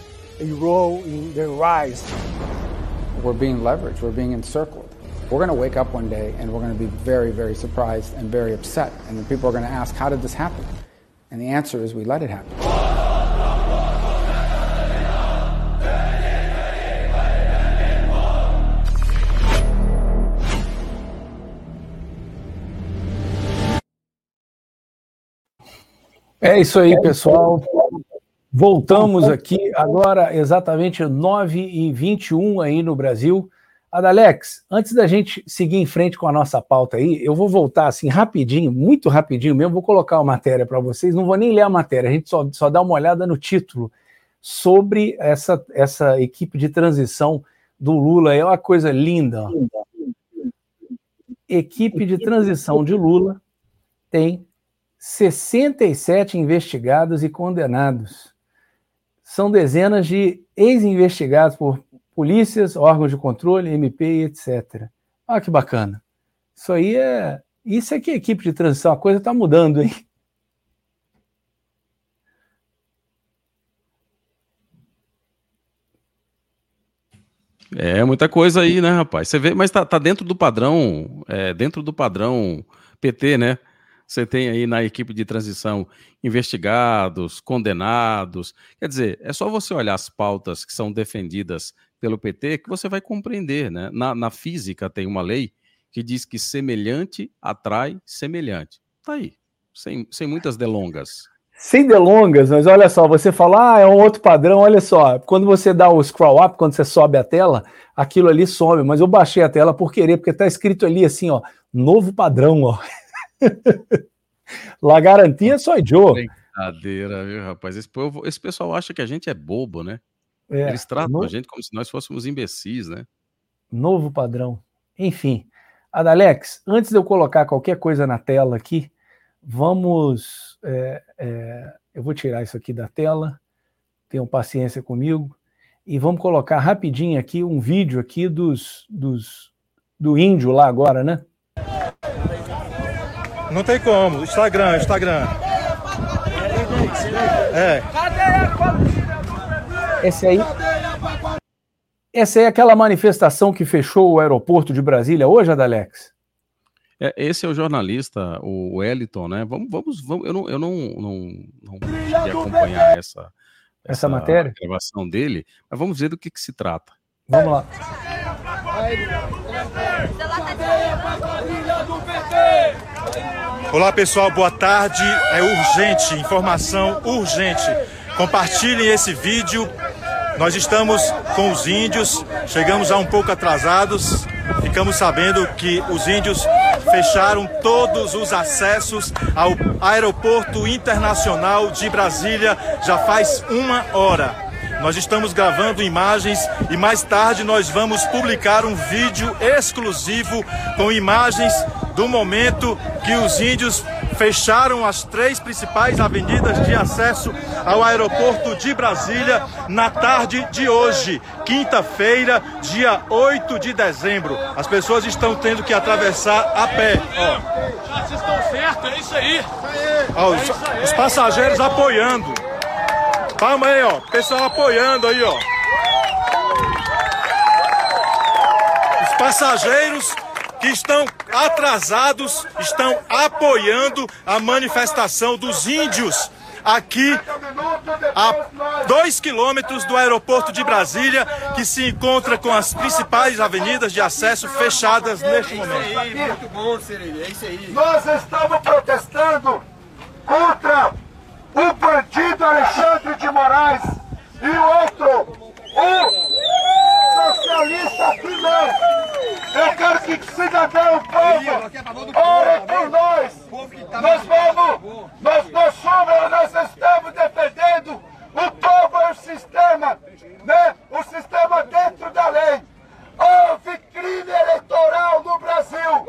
a role in their rise. We're being leveraged, we're being encircled. We're going to wake up one day and we're going to be very, very surprised and very upset. And then people are going to ask, how did this happen? And the answer is we let it happen. É isso aí, pessoal. Voltamos aqui agora, exatamente 9h21 aí no Brasil. Adalex, antes da gente seguir em frente com a nossa pauta aí, eu vou voltar assim rapidinho, muito rapidinho mesmo, vou colocar uma matéria para vocês, não vou nem ler a matéria, a gente só, só dá uma olhada no título sobre essa, essa equipe de transição do Lula, é uma coisa linda. Equipe de transição de Lula tem 67 investigados e condenados. São dezenas de ex-investigados por polícias, órgãos de controle, MP, etc. Olha que bacana. Isso aí é. Isso é que é equipe de transição, a coisa está mudando, hein? É muita coisa aí, né, rapaz? Você vê, mas tá, tá dentro do padrão, é, dentro do padrão PT, né? Você tem aí na equipe de transição investigados, condenados. Quer dizer, é só você olhar as pautas que são defendidas pelo PT que você vai compreender. Né? Na, na física tem uma lei que diz que semelhante atrai semelhante. Tá aí, sem, sem muitas delongas. Sem delongas, mas olha só, você fala, ah, é um outro padrão, olha só, quando você dá o scroll up, quando você sobe a tela, aquilo ali some, mas eu baixei a tela por querer, porque tá escrito ali assim, ó, novo padrão, ó. La garantia só Joe. Brincadeira, viu, rapaz? Esse, povo, esse pessoal acha que a gente é bobo, né? É, Eles tratam no... a gente como se nós fôssemos imbecis, né? Novo padrão. Enfim, Adalex, antes de eu colocar qualquer coisa na tela aqui, vamos. É, é, eu vou tirar isso aqui da tela. Tenham paciência comigo. E vamos colocar rapidinho aqui um vídeo aqui dos, dos do índio lá agora, né? Não tem como. Instagram, Instagram. É. Esse aí. Essa é aquela manifestação que fechou o aeroporto de Brasília hoje, Adalex? É, esse é o jornalista, o Wellington, né? Vamos, vamos, vamos eu não, eu não, não, não consegui acompanhar essa, essa, essa matéria, gravação dele, mas vamos ver do que, que se trata. Vamos lá. Olá pessoal, boa tarde. É urgente, informação urgente. Compartilhem esse vídeo. Nós estamos com os índios, chegamos já um pouco atrasados. Ficamos sabendo que os índios fecharam todos os acessos ao Aeroporto Internacional de Brasília já faz uma hora. Nós estamos gravando imagens e mais tarde nós vamos publicar um vídeo exclusivo com imagens do momento que os índios fecharam as três principais avenidas de acesso ao aeroporto de Brasília na tarde de hoje, quinta-feira, dia 8 de dezembro. As pessoas estão tendo que atravessar a pé. Ó. Vocês estão certos, é isso aí. Ó, os, os passageiros apoiando. Calma aí, ó. Pessoal apoiando aí, ó. Os passageiros que estão atrasados, estão apoiando a manifestação dos índios aqui a dois quilômetros do aeroporto de Brasília, que se encontra com as principais avenidas de acesso fechadas neste momento. Muito bom, é isso aí. Nós estamos protestando contra o bandido Alexandre de Moraes e o outro, o socialista Filão. Eu quero que cidadão, povo, ore por nós. Nós vamos, nós, nós somos, nós estamos defendendo o povo e o sistema, né? O sistema dentro da lei. Houve crime eleitoral no Brasil.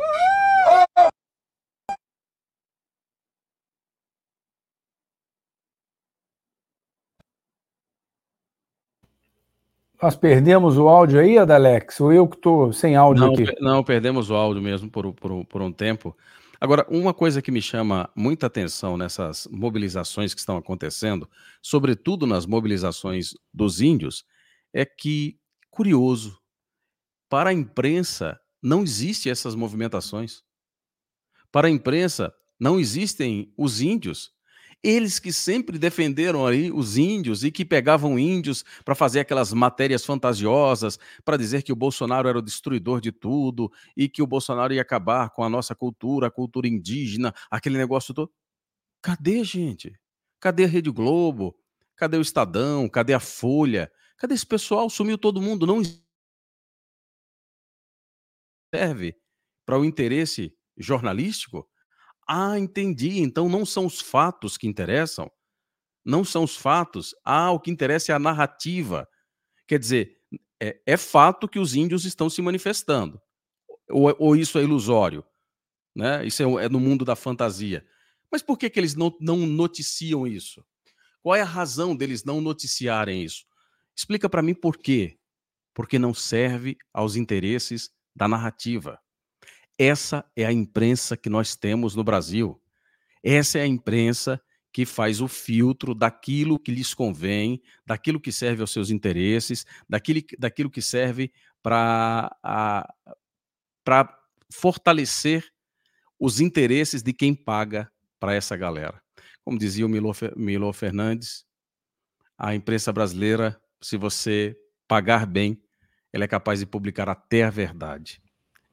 Nós perdemos o áudio aí, Adalex? Ou eu que estou sem áudio não, aqui? Não, perdemos o áudio mesmo por, por, por, um tempo. Agora, uma coisa que me chama muita atenção nessas mobilizações que estão acontecendo, sobretudo nas mobilizações dos índios, é que, curioso, para a imprensa, não existem essas movimentações. Para a imprensa, não existem os índios. Eles que sempre defenderam aí os índios e que pegavam índios para fazer aquelas matérias fantasiosas, para dizer que o Bolsonaro era o destruidor de tudo e que o Bolsonaro ia acabar com a nossa cultura, a cultura indígena, aquele negócio todo. Cadê, gente? Cadê a Rede Globo? Cadê o Estadão? Cadê a Folha? Cadê esse pessoal? Sumiu todo mundo. Não serve para o interesse jornalístico? Ah, entendi. Então não são os fatos que interessam. Não são os fatos. Ah, o que interessa é a narrativa. Quer dizer, é, é fato que os índios estão se manifestando. Ou, ou isso é ilusório? Né? Isso é, é, no mundo da fantasia. Mas por que, que eles não, não noticiam isso? Qual é a razão deles não noticiarem isso? Explica para mim por quê. Porque não serve aos interesses da narrativa. Essa é a imprensa que nós temos no Brasil. Essa é a imprensa que faz o filtro daquilo que lhes convém, daquilo que serve aos seus interesses, daquilo, daquilo que serve para fortalecer os interesses de quem paga para essa galera. Como dizia o Milo, Milo Fernandes, a imprensa brasileira, se você pagar bem, ela é capaz de publicar até a verdade.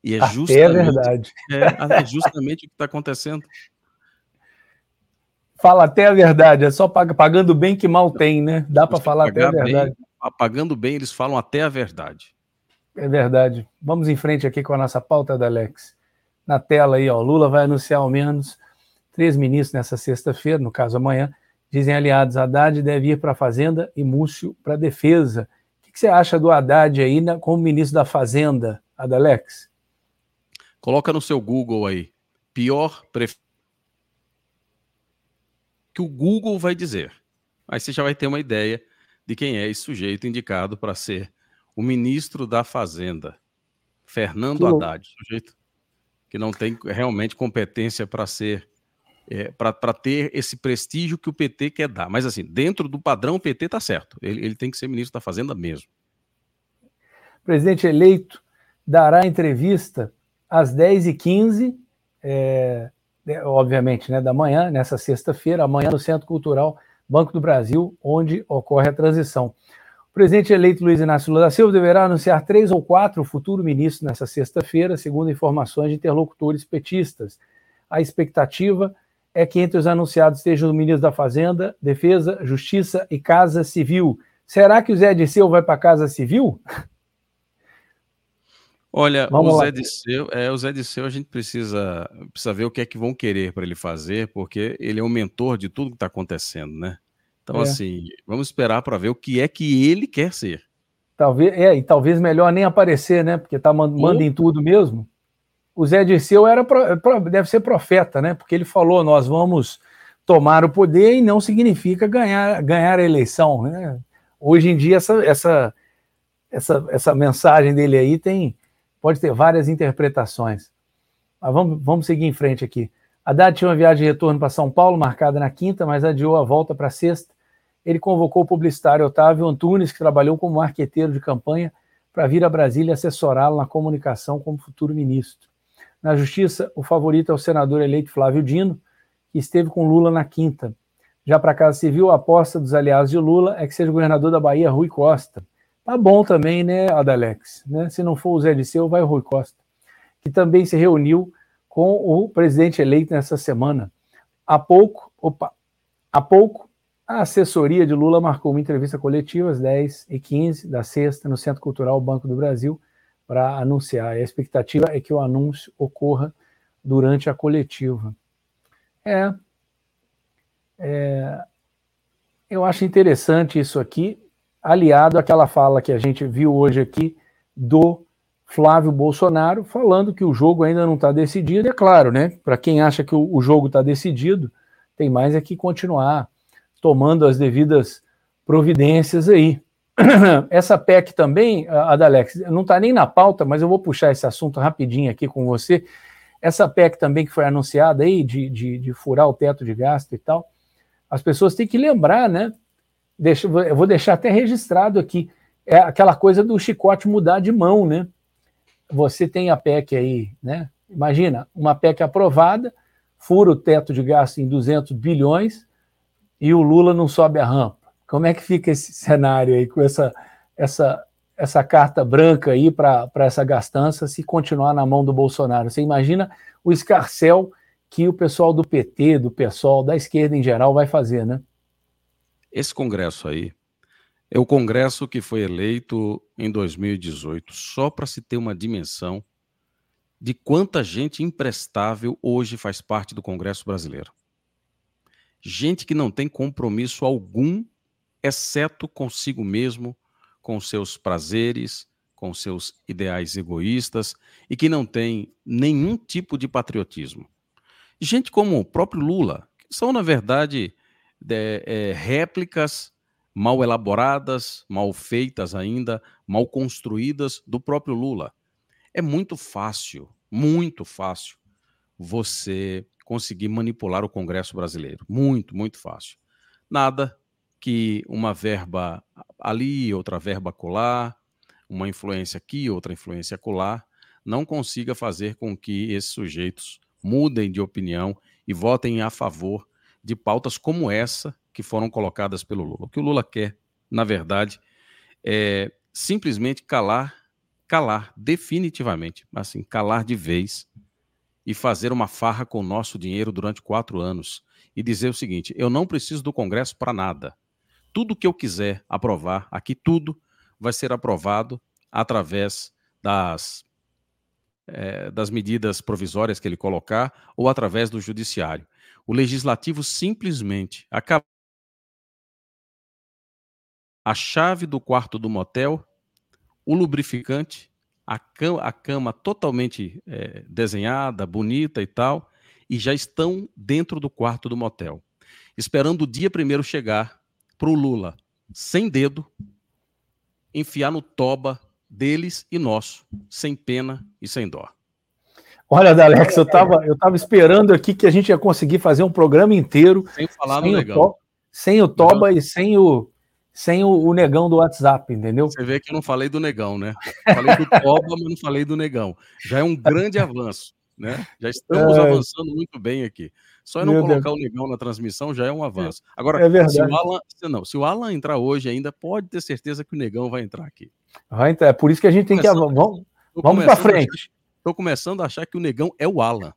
E é até justamente, a verdade. É, é justamente o que está acontecendo. Fala até a verdade, é só pagando bem que mal tem, né? Dá para falar até a verdade. Bem, pagando bem, eles falam até a verdade. É verdade. Vamos em frente aqui com a nossa pauta da Alex. Na tela aí, ó, Lula vai anunciar ao menos três ministros nessa sexta-feira, no caso amanhã, dizem aliados, Haddad deve ir para a Fazenda e Múcio para a Defesa que você acha do Haddad aí né, como ministro da Fazenda, Adalex? Coloca no seu Google aí. Pior prefeito. Que o Google vai dizer. Aí você já vai ter uma ideia de quem é esse sujeito indicado para ser o ministro da Fazenda. Fernando Haddad, sujeito que não tem realmente competência para ser é, para ter esse prestígio que o PT quer dar. Mas, assim, dentro do padrão, o PT está certo. Ele, ele tem que ser ministro da Fazenda mesmo. O presidente eleito dará entrevista às 10h15, é, é, obviamente, né, da manhã, nessa sexta-feira, amanhã no Centro Cultural Banco do Brasil, onde ocorre a transição. O presidente eleito Luiz Inácio Lula da Silva deverá anunciar três ou quatro futuro ministros nessa sexta-feira, segundo informações de interlocutores petistas. A expectativa é que entre os anunciados estejam o ministro da Fazenda, Defesa, Justiça e Casa Civil. Será que o Zé Disseu vai para a Casa Civil? Olha, Vamos o Zé, Disseu, é, o Zé Disseu a gente precisa, precisa ver o que é que vão querer para ele fazer, porque ele é o mentor de tudo que está acontecendo, né? Então, é. assim, vamos esperar para ver o que é que ele quer ser. Talvez, é, e talvez melhor nem aparecer, né? Porque tá manda em tudo mesmo o Zé Dirceu era deve ser profeta, né? Porque ele falou: nós vamos tomar o poder e não significa ganhar, ganhar a eleição. Né? Hoje em dia, essa, essa, essa, essa mensagem dele aí tem, pode ter várias interpretações. Mas vamos, vamos seguir em frente aqui. Haddad tinha uma viagem de retorno para São Paulo, marcada na quinta, mas adiou a volta para sexta. Ele convocou o publicitário Otávio Antunes, que trabalhou como marqueteiro de campanha, para vir a Brasília assessorá-lo na comunicação como futuro ministro. Na justiça, o favorito é o senador eleito Flávio Dino, que esteve com Lula na quinta. Já para a Casa Civil, a aposta dos aliados de Lula é que seja governador da Bahia, Rui Costa. Tá bom também, né, Adalex? Né? Se não for o Zé Disseu, vai o Rui Costa, que também se reuniu com o presidente eleito nessa semana. Há pouco, opa, há pouco, a assessoria de Lula marcou uma entrevista coletiva às 10 e 15 da sexta no Centro Cultural Banco do Brasil, para anunciar. A expectativa é que o anúncio ocorra durante a coletiva. É, é, eu acho interessante isso aqui, aliado àquela fala que a gente viu hoje aqui do Flávio Bolsonaro, falando que o jogo ainda não está decidido. É claro, né? Para quem acha que o, o jogo está decidido, tem mais é que continuar tomando as devidas providências aí. essa PEC também, Adalex, não está nem na pauta, mas eu vou puxar esse assunto rapidinho aqui com você. Essa PEC também que foi anunciada aí, de, de, de furar o teto de gasto e tal, as pessoas têm que lembrar, né? Deixa, eu vou deixar até registrado aqui, é aquela coisa do chicote mudar de mão, né? você tem a PEC aí, né? Imagina, uma PEC aprovada, fura o teto de gasto em 200 bilhões e o Lula não sobe a rampa. Como é que fica esse cenário aí com essa, essa, essa carta branca aí para essa gastança se continuar na mão do Bolsonaro? Você imagina o escarcel que o pessoal do PT, do PSOL, da esquerda em geral vai fazer, né? Esse congresso aí é o congresso que foi eleito em 2018, só para se ter uma dimensão de quanta gente imprestável hoje faz parte do Congresso brasileiro. Gente que não tem compromisso algum, exceto consigo mesmo, com seus prazeres, com seus ideais egoístas e que não tem nenhum tipo de patriotismo. Gente como o próprio Lula, que são, na verdade, de, é, réplicas mal elaboradas, mal feitas ainda, mal construídas do próprio Lula. É muito fácil, muito fácil você conseguir manipular o Congresso brasileiro. Muito, muito fácil. Nada que uma verba ali, outra verba colar, uma influência aqui, outra influência colar, não consiga fazer com que esses sujeitos mudem de opinião e votem a favor de pautas como essa que foram colocadas pelo Lula. O que o Lula quer, na verdade, é simplesmente calar, calar definitivamente, assim, calar de vez e fazer uma farra com o nosso dinheiro durante quatro anos e dizer o seguinte: eu não preciso do Congresso para nada. Tudo que eu quiser aprovar, aqui tudo vai ser aprovado através das, é, das medidas provisórias que ele colocar ou através do judiciário. O legislativo simplesmente acaba a chave do quarto do motel, o lubrificante, a cama, a cama totalmente é, desenhada, bonita e tal, e já estão dentro do quarto do motel, esperando o dia primeiro chegar para o Lula, sem dedo, enfiar no toba deles e nosso, sem pena e sem dó. Olha, Dalex, eu estava eu tava esperando aqui que a gente ia conseguir fazer um programa inteiro sem falar sem no negão. To, sem o Toba e sem o sem o, o, negão do WhatsApp, entendeu? Você vê que eu não falei do negão, né? Falei do Toba, mas não falei do negão. Já é um grande avanço, né? Já estamos é... avançando muito bem aqui. Só não Meu colocar Deus. o negão na transmissão já é um avanço. Agora, é se o Alan, não, se o Alan entrar hoje ainda, pode ter certeza que o negão vai entrar aqui. Vai entrar. É por isso que a gente tem que vamos, vamos para frente. Estou começando a achar que o negão é o Alan.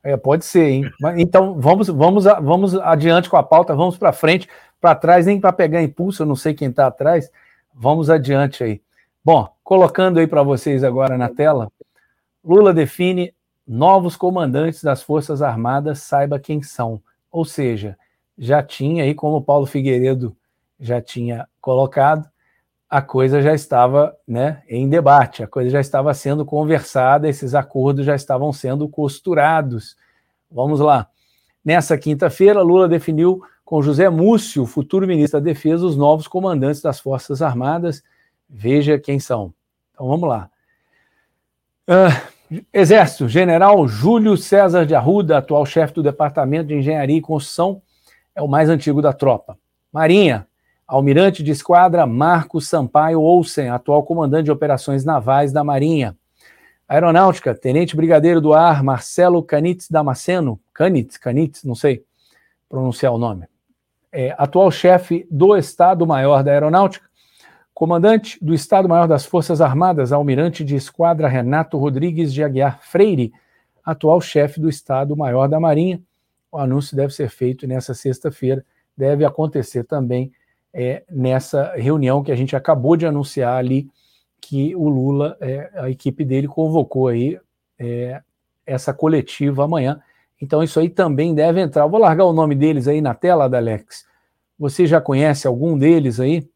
É, pode ser, hein? Então vamos, vamos, vamos adiante com a pauta, vamos para frente, para trás, nem para pegar impulso, eu não sei quem está atrás. Vamos adiante aí. Bom, colocando aí para vocês agora na tela, Lula define novos comandantes das Forças Armadas, saiba quem são. Ou seja, já tinha aí, como o Paulo Figueiredo já tinha colocado, a coisa já estava né, em debate, a coisa já estava sendo conversada, esses acordos já estavam sendo costurados. Vamos lá. Nessa quinta-feira, Lula definiu com José Múcio, futuro ministro da Defesa, os novos comandantes das Forças Armadas. Veja quem são. Então vamos lá. Uh, Exército, General Júlio César de Arruda, atual chefe do Departamento de Engenharia e Construção, é o mais antigo da tropa. Marinha, Almirante de Esquadra Marcos Sampaio Olsen, atual comandante de operações navais da Marinha. Aeronáutica, Tenente Brigadeiro do Ar Marcelo Canitz Damasceno, Canitz, Canitz, não sei pronunciar o nome. É, atual chefe do Estado-Maior da Aeronáutica. Comandante do Estado-Maior das Forças Armadas, Almirante de Esquadra Renato Rodrigues de Aguiar Freire, atual chefe do Estado-Maior da Marinha. O anúncio deve ser feito nessa sexta-feira, deve acontecer também é, nessa reunião que a gente acabou de anunciar ali, que o Lula, é, a equipe dele convocou aí é, essa coletiva amanhã. Então isso aí também deve entrar. vou largar o nome deles aí na tela, Alex. Você já conhece algum deles aí?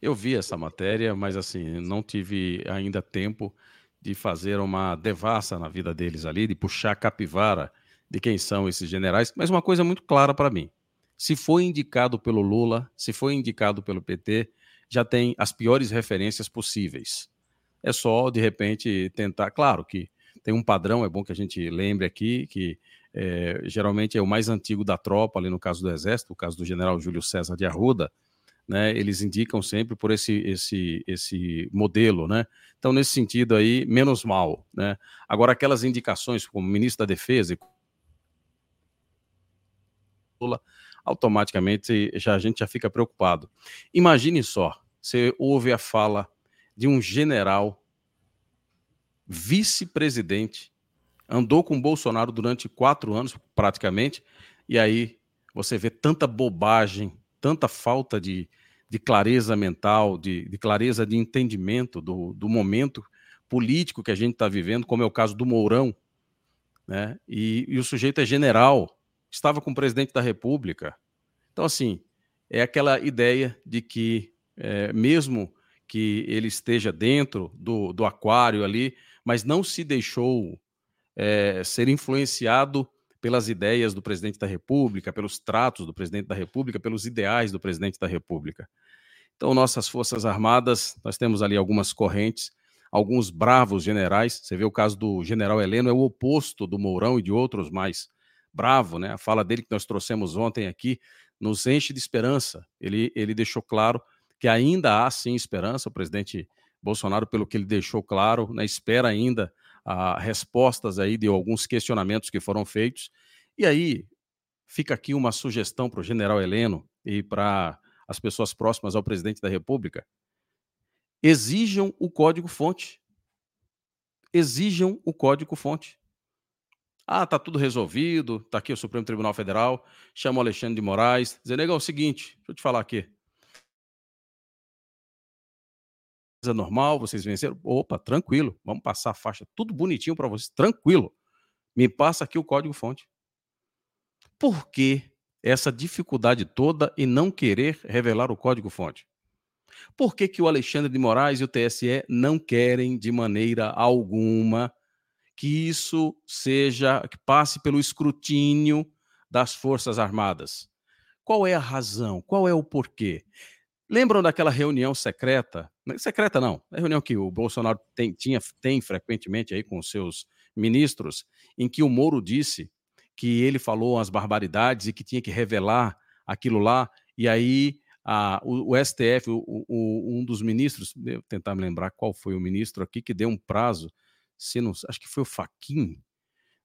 Eu vi essa matéria, mas assim, não tive ainda tempo de fazer uma devassa na vida deles ali, de puxar a capivara de quem são esses generais, mas uma coisa muito clara para mim se foi indicado pelo Lula, se foi indicado pelo PT, já tem as piores referências possíveis. É só, de repente, tentar. Claro que tem um padrão, é bom que a gente lembre aqui, que é, geralmente é o mais antigo da tropa, ali no caso do Exército, o caso do general Júlio César de Arruda, né, eles indicam sempre por esse, esse, esse modelo, né? Então, nesse sentido aí, menos mal, né? Agora, aquelas indicações como ministro da Defesa e automaticamente já a gente já fica preocupado. Imagine só, você ouve a fala de um general vice-presidente, andou com Bolsonaro durante quatro anos, praticamente, e aí você vê tanta bobagem, tanta falta de, de clareza mental, de, de, clareza de entendimento do, do momento político que a gente está vivendo, como é o caso do Mourão, né? E, e, o sujeito é general, estava com o presidente da República. Então, assim, é aquela ideia de que, é, mesmo que ele esteja dentro do, do aquário ali, mas não se deixou é, ser influenciado pelas ideias do presidente da República, pelos tratos do presidente da República, pelos ideais do presidente da República. Então, nossas Forças Armadas, nós temos ali algumas correntes, alguns bravos generais. Você vê o caso do general Heleno, é o oposto do Mourão e de outros mais. Bravo, né? A fala dele que nós trouxemos ontem aqui nos enche de esperança. Ele, ele deixou claro que ainda há sim esperança. O presidente Bolsonaro, pelo que ele deixou claro, né, espera ainda a respostas aí de alguns questionamentos que foram feitos. E aí fica aqui uma sugestão para o general Heleno e para as pessoas próximas ao presidente da República. Exijam o código-fonte. Exijam o código-fonte. Ah, tá tudo resolvido, tá aqui o Supremo Tribunal Federal, chama o Alexandre de Moraes, dizendo, é o seguinte, deixa eu te falar aqui. normal, vocês venceram. Opa, tranquilo, vamos passar a faixa tudo bonitinho para vocês, tranquilo. Me passa aqui o código-fonte. Por que essa dificuldade toda em não querer revelar o código-fonte? Por que, que o Alexandre de Moraes e o TSE não querem, de maneira alguma, que isso seja, que passe pelo escrutínio das Forças Armadas? Qual é a razão? Qual é o porquê? Lembram daquela reunião secreta? Secreta não, é reunião que o Bolsonaro tem, tinha, tem frequentemente aí com seus ministros, em que o Moro disse que ele falou as barbaridades e que tinha que revelar aquilo lá, e aí a, o, o, STF, o, o, um dos ministros, vou tentar me lembrar qual foi o ministro aqui que deu um prazo, se não, acho que foi o Faquin,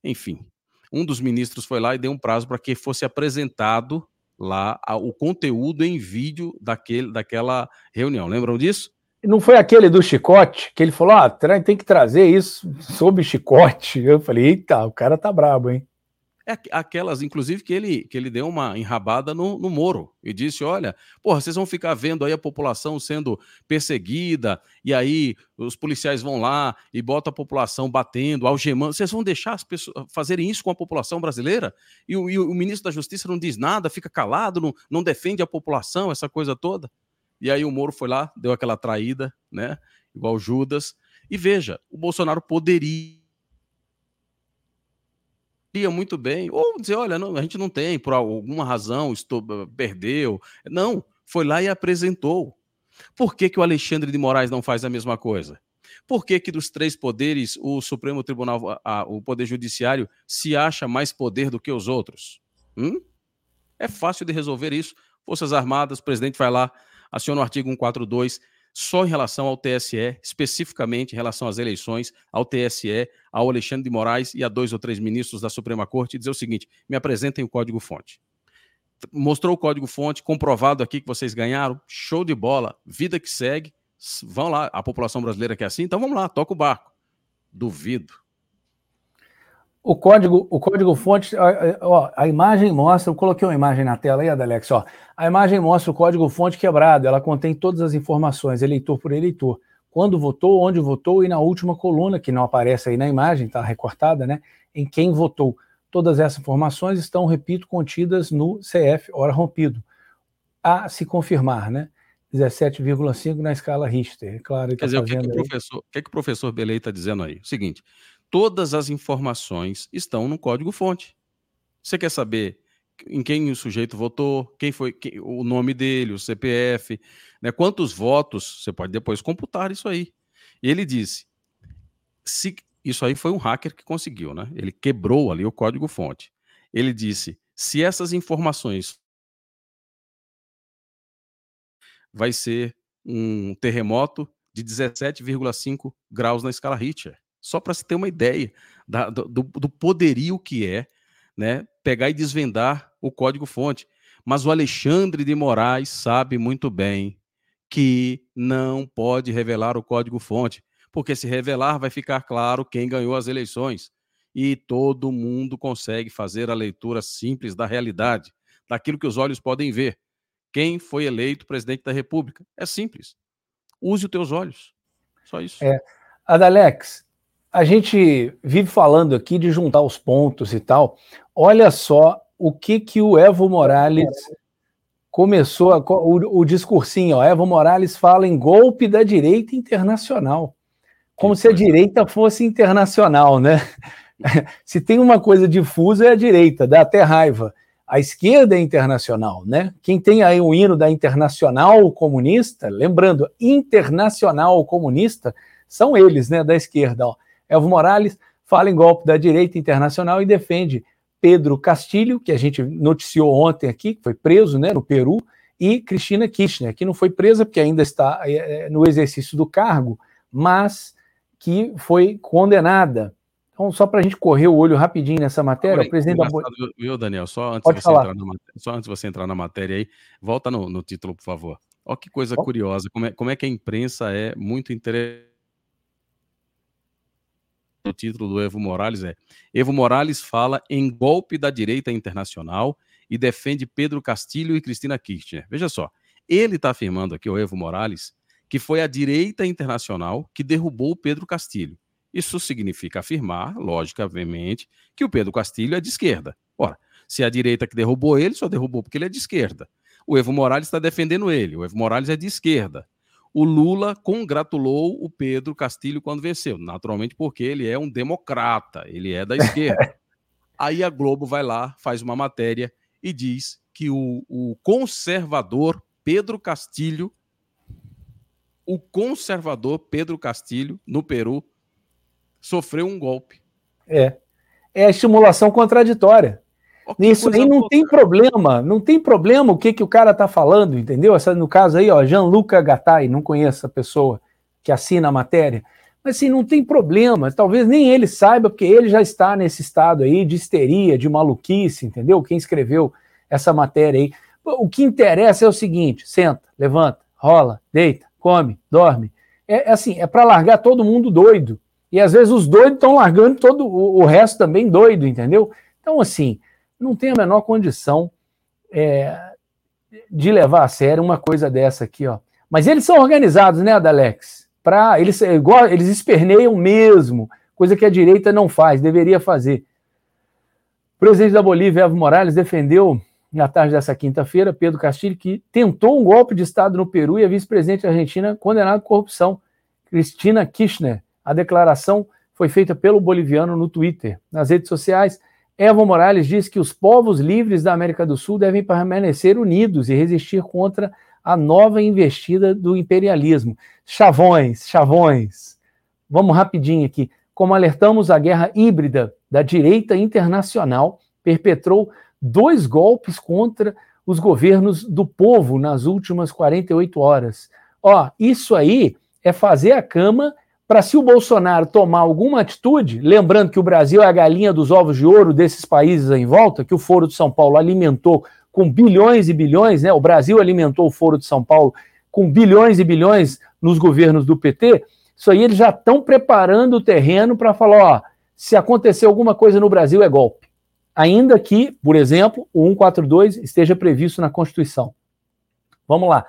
enfim, um dos ministros foi lá e deu um prazo para que fosse apresentado lá o conteúdo em vídeo daquele, daquela reunião. Lembram disso? Não foi aquele do chicote que ele falou: ah, tem que trazer isso sob chicote. Eu falei: eita, o cara tá brabo, hein? É aquelas, inclusive, que ele, que ele deu uma enrabada no, no Moro e disse: Olha, porra, vocês vão ficar vendo aí a população sendo perseguida, e aí os policiais vão lá e botam a população batendo, algemando. Vocês vão deixar as pessoas fazerem isso com a população brasileira? E o, e o ministro da Justiça não diz nada, fica calado, não, não defende a população, essa coisa toda. E aí o Moro foi lá, deu aquela traída, né? Igual Judas. E veja, o Bolsonaro poderia muito bem, ou dizer, olha, não, a gente não tem, por alguma razão, estou, perdeu. Não, foi lá e apresentou. Por que, que o Alexandre de Moraes não faz a mesma coisa? Por que, que dos três poderes o Supremo Tribunal, a, o Poder Judiciário, se acha mais poder do que os outros? Hum? É fácil de resolver isso. Forças Armadas, o presidente vai lá, aciona o artigo 142, só em relação ao TSE, especificamente em relação às eleições, ao TSE, ao Alexandre de Moraes e a dois ou três ministros da Suprema Corte, dizer o seguinte: me apresentem o código-fonte. Mostrou o código-fonte, comprovado aqui que vocês ganharam, show de bola, vida que segue. Vão lá, a população brasileira quer assim, então vamos lá, toca o barco. Duvido. O código, o código fonte, ó, a imagem mostra, eu coloquei uma imagem na tela aí, Adalex, ó. A imagem mostra o código fonte quebrado, ela contém todas as informações, eleitor por eleitor. Quando votou, onde votou e na última coluna, que não aparece aí na imagem, está recortada, né? Em quem votou. Todas essas informações estão, repito, contidas no CF, hora rompido. A se confirmar, né? 17,5 na escala Richter. É claro, Quer tá dizer, o que, que, o professor, que, que o professor Belei está dizendo aí? O seguinte: todas as informações estão no código-fonte. Você quer saber em quem o sujeito votou, quem foi quem, o nome dele, o CPF, né, quantos votos, você pode depois computar isso aí. E ele disse: se isso aí foi um hacker que conseguiu, né? Ele quebrou ali o código-fonte. Ele disse: se essas informações vai ser um terremoto de 17,5 graus na escala Richter. Só para se ter uma ideia da, do, do poderio que é né, pegar e desvendar o código-fonte. Mas o Alexandre de Moraes sabe muito bem que não pode revelar o código-fonte, porque se revelar vai ficar claro quem ganhou as eleições. E todo mundo consegue fazer a leitura simples da realidade, daquilo que os olhos podem ver. Quem foi eleito presidente da República? É simples. Use os teus olhos. Só isso. É. Adalex, a gente vive falando aqui de juntar os pontos e tal. Olha só o que que o Evo Morales começou, a, o, o discursinho, ó, Evo Morales fala em golpe da direita internacional, como se a direita fosse internacional, né? se tem uma coisa difusa é a direita, dá até raiva. A esquerda é internacional, né? Quem tem aí o hino da Internacional Comunista, lembrando, Internacional Comunista, são eles, né, da esquerda. Ó. Evo Morales fala em golpe da direita internacional e defende Pedro Castilho, que a gente noticiou ontem aqui, que foi preso né, no Peru, e Cristina Kirchner, que não foi presa porque ainda está é, no exercício do cargo, mas que foi condenada. Então, só para a gente correr o olho rapidinho nessa matéria, o presidente da Viu, Daniel? Só antes, você entrar na, só antes de você entrar na matéria aí, volta no, no título, por favor. Olha que coisa curiosa, como é, como é que a imprensa é muito interessante o título do Evo Morales é: Evo Morales fala em golpe da direita internacional e defende Pedro Castilho e Cristina Kirchner. Veja só, ele está afirmando aqui, o Evo Morales, que foi a direita internacional que derrubou o Pedro Castilho. Isso significa afirmar, logicamente, que o Pedro Castilho é de esquerda. Ora, se é a direita que derrubou ele, só derrubou porque ele é de esquerda. O Evo Morales está defendendo ele. O Evo Morales é de esquerda o Lula congratulou o Pedro Castilho quando venceu, naturalmente porque ele é um democrata, ele é da esquerda. Aí a Globo vai lá, faz uma matéria e diz que o, o conservador Pedro Castilho, o conservador Pedro Castilho, no Peru, sofreu um golpe. É. É a estimulação contraditória. Nisso aí não tem problema, não tem problema o que, que o cara tá falando, entendeu? Essa, no caso aí, ó, Gianluca Gattai, não conheço a pessoa que assina a matéria, mas assim, não tem problema, talvez nem ele saiba, porque ele já está nesse estado aí de histeria, de maluquice, entendeu? Quem escreveu essa matéria aí. O que interessa é o seguinte: senta, levanta, rola, deita, come, dorme. É, é assim, é para largar todo mundo doido. E às vezes os doidos estão largando todo o, o resto também doido, entendeu? Então, assim, não tem a menor condição é, de levar a sério uma coisa dessa aqui, ó. Mas eles são organizados, né, Adalex? Para eles é igual, eles esperneiam mesmo, coisa que a direita não faz, deveria fazer. O presidente da Bolívia, Evo Morales, defendeu na tarde dessa quinta-feira Pedro Castilho, que tentou um golpe de Estado no Peru e a vice-presidente argentina condenada por corrupção, Cristina Kirchner. A declaração foi feita pelo boliviano no Twitter. Nas redes sociais, Evo Morales diz que os povos livres da América do Sul devem permanecer unidos e resistir contra a nova investida do imperialismo. Chavões, chavões. Vamos rapidinho aqui. Como alertamos, a guerra híbrida da direita internacional perpetrou dois golpes contra os governos do povo nas últimas 48 horas. Ó, isso aí é fazer a cama para se o Bolsonaro tomar alguma atitude, lembrando que o Brasil é a galinha dos ovos de ouro desses países em volta, que o Foro de São Paulo alimentou com bilhões e bilhões, né? O Brasil alimentou o Foro de São Paulo com bilhões e bilhões nos governos do PT. Isso aí eles já estão preparando o terreno para falar, ó, se acontecer alguma coisa no Brasil é golpe. Ainda que, por exemplo, o 142 esteja previsto na Constituição. Vamos lá.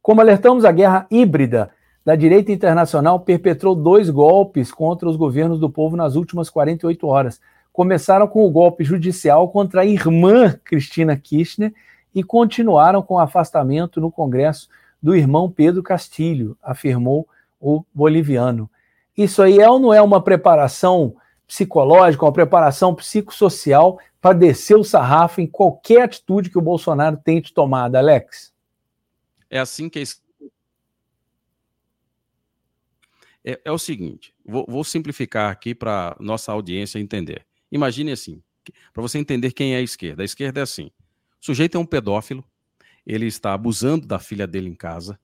Como alertamos, a guerra híbrida da direita internacional perpetrou dois golpes contra os governos do povo nas últimas 48 horas. Começaram com o golpe judicial contra a irmã Cristina Kirchner e continuaram com o afastamento no Congresso do irmão Pedro Castilho, afirmou o boliviano. Isso aí é ou não é uma preparação psicológica, uma preparação psicossocial para descer o sarrafo em qualquer atitude que o Bolsonaro tente tomar, Alex? É assim que a é, é o seguinte: vou, vou simplificar aqui para nossa audiência entender. Imagine assim, para você entender quem é a esquerda. A esquerda é assim: o sujeito é um pedófilo, ele está abusando da filha dele em casa,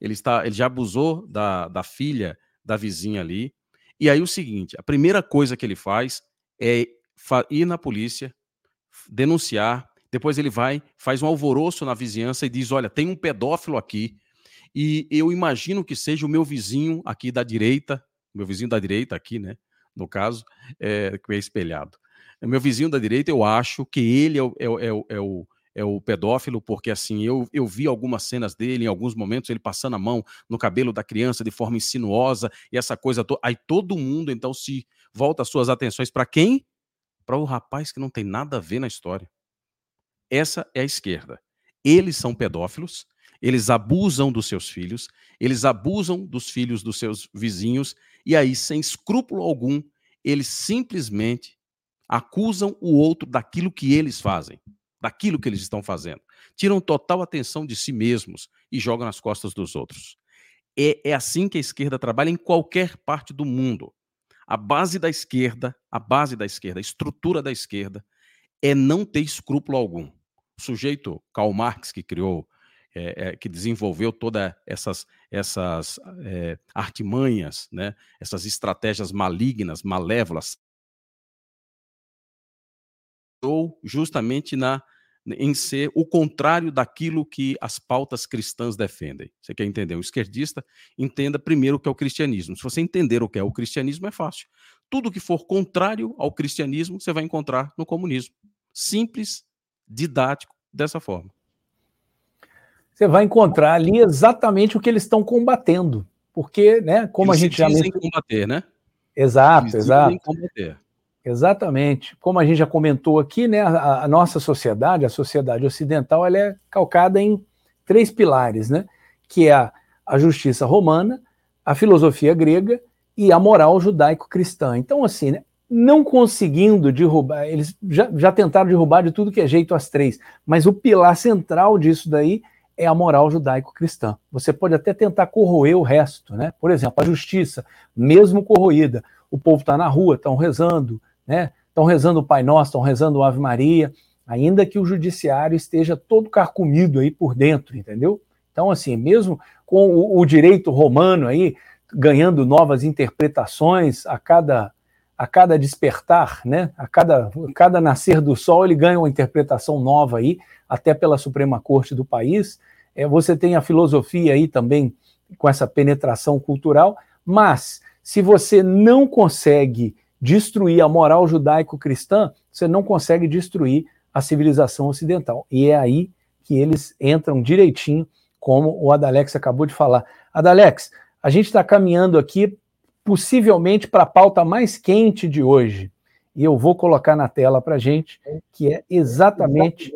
ele, está, ele já abusou da, da filha da vizinha ali. E aí o seguinte, a primeira coisa que ele faz é ir na polícia, denunciar, depois ele vai, faz um alvoroço na vizinhança e diz: Olha, tem um pedófilo aqui, e eu imagino que seja o meu vizinho aqui da direita, meu vizinho da direita aqui, né? No caso, é, que é espelhado. É meu vizinho da direita, eu acho que ele é o, é, é, é o, é o pedófilo, porque assim, eu, eu vi algumas cenas dele, em alguns momentos, ele passando a mão no cabelo da criança de forma insinuosa, e essa coisa toda. Aí todo mundo, então, se volta as suas atenções para quem? Para o rapaz que não tem nada a ver na história. Essa é a esquerda. Eles são pedófilos, eles abusam dos seus filhos, eles abusam dos filhos dos seus vizinhos, e aí, sem escrúpulo algum, eles simplesmente acusam o outro daquilo que eles fazem, daquilo que eles estão fazendo. Tiram total atenção de si mesmos e jogam nas costas dos outros. É, é assim que a esquerda trabalha em qualquer parte do mundo. A base da esquerda, a base da esquerda, a estrutura da esquerda é não ter escrúpulo algum sujeito Karl Marx que criou, é, é, que desenvolveu todas essas, essas é, artimanhas, né, essas estratégias malignas, malévolas, ou justamente na em ser o contrário daquilo que as pautas cristãs defendem. Você quer entender o esquerdista? Entenda primeiro o que é o cristianismo. Se você entender o que é o cristianismo, é fácil. Tudo que for contrário ao cristianismo, você vai encontrar no comunismo. Simples, didático dessa forma. Você vai encontrar ali exatamente o que eles estão combatendo. Porque, né, como eles a gente já mencionou... combater, né? Exato, eles exato. Combater. Exatamente. Como a gente já comentou aqui, né, a, a, nossa sociedade, a sociedade ocidental, ela é calcada em três pilares, né? Que é a, a justiça romana, a filosofia grega e a moral judaico-cristã. Então, assim, né, não conseguindo derrubar, eles já, já tentaram derrubar de tudo que é jeito as três, mas o pilar central disso daí é a moral judaico-cristã. Você pode até tentar corroer o resto, né? Por exemplo, a justiça, mesmo corroída, o povo está na rua, estão rezando, né? Estão rezando o Pai Nosso, estão rezando o Ave Maria, ainda que o judiciário esteja todo carcomido aí por dentro, entendeu? Então, assim, mesmo com o, o direito romano aí ganhando novas interpretações a cada a cada despertar, né, a cada, a cada nascer do sol, ele ganha uma interpretação nova aí, até pela Suprema Corte do país. É, você tem a filosofia aí também com essa penetração cultural, mas se você não consegue destruir a moral judaico-cristã, você não consegue destruir a civilização ocidental. E é aí que eles entram direitinho, como o Adalex acabou de falar. Adalex, a gente está caminhando aqui possivelmente para a pauta mais quente de hoje. E eu vou colocar na tela para a gente, que é exatamente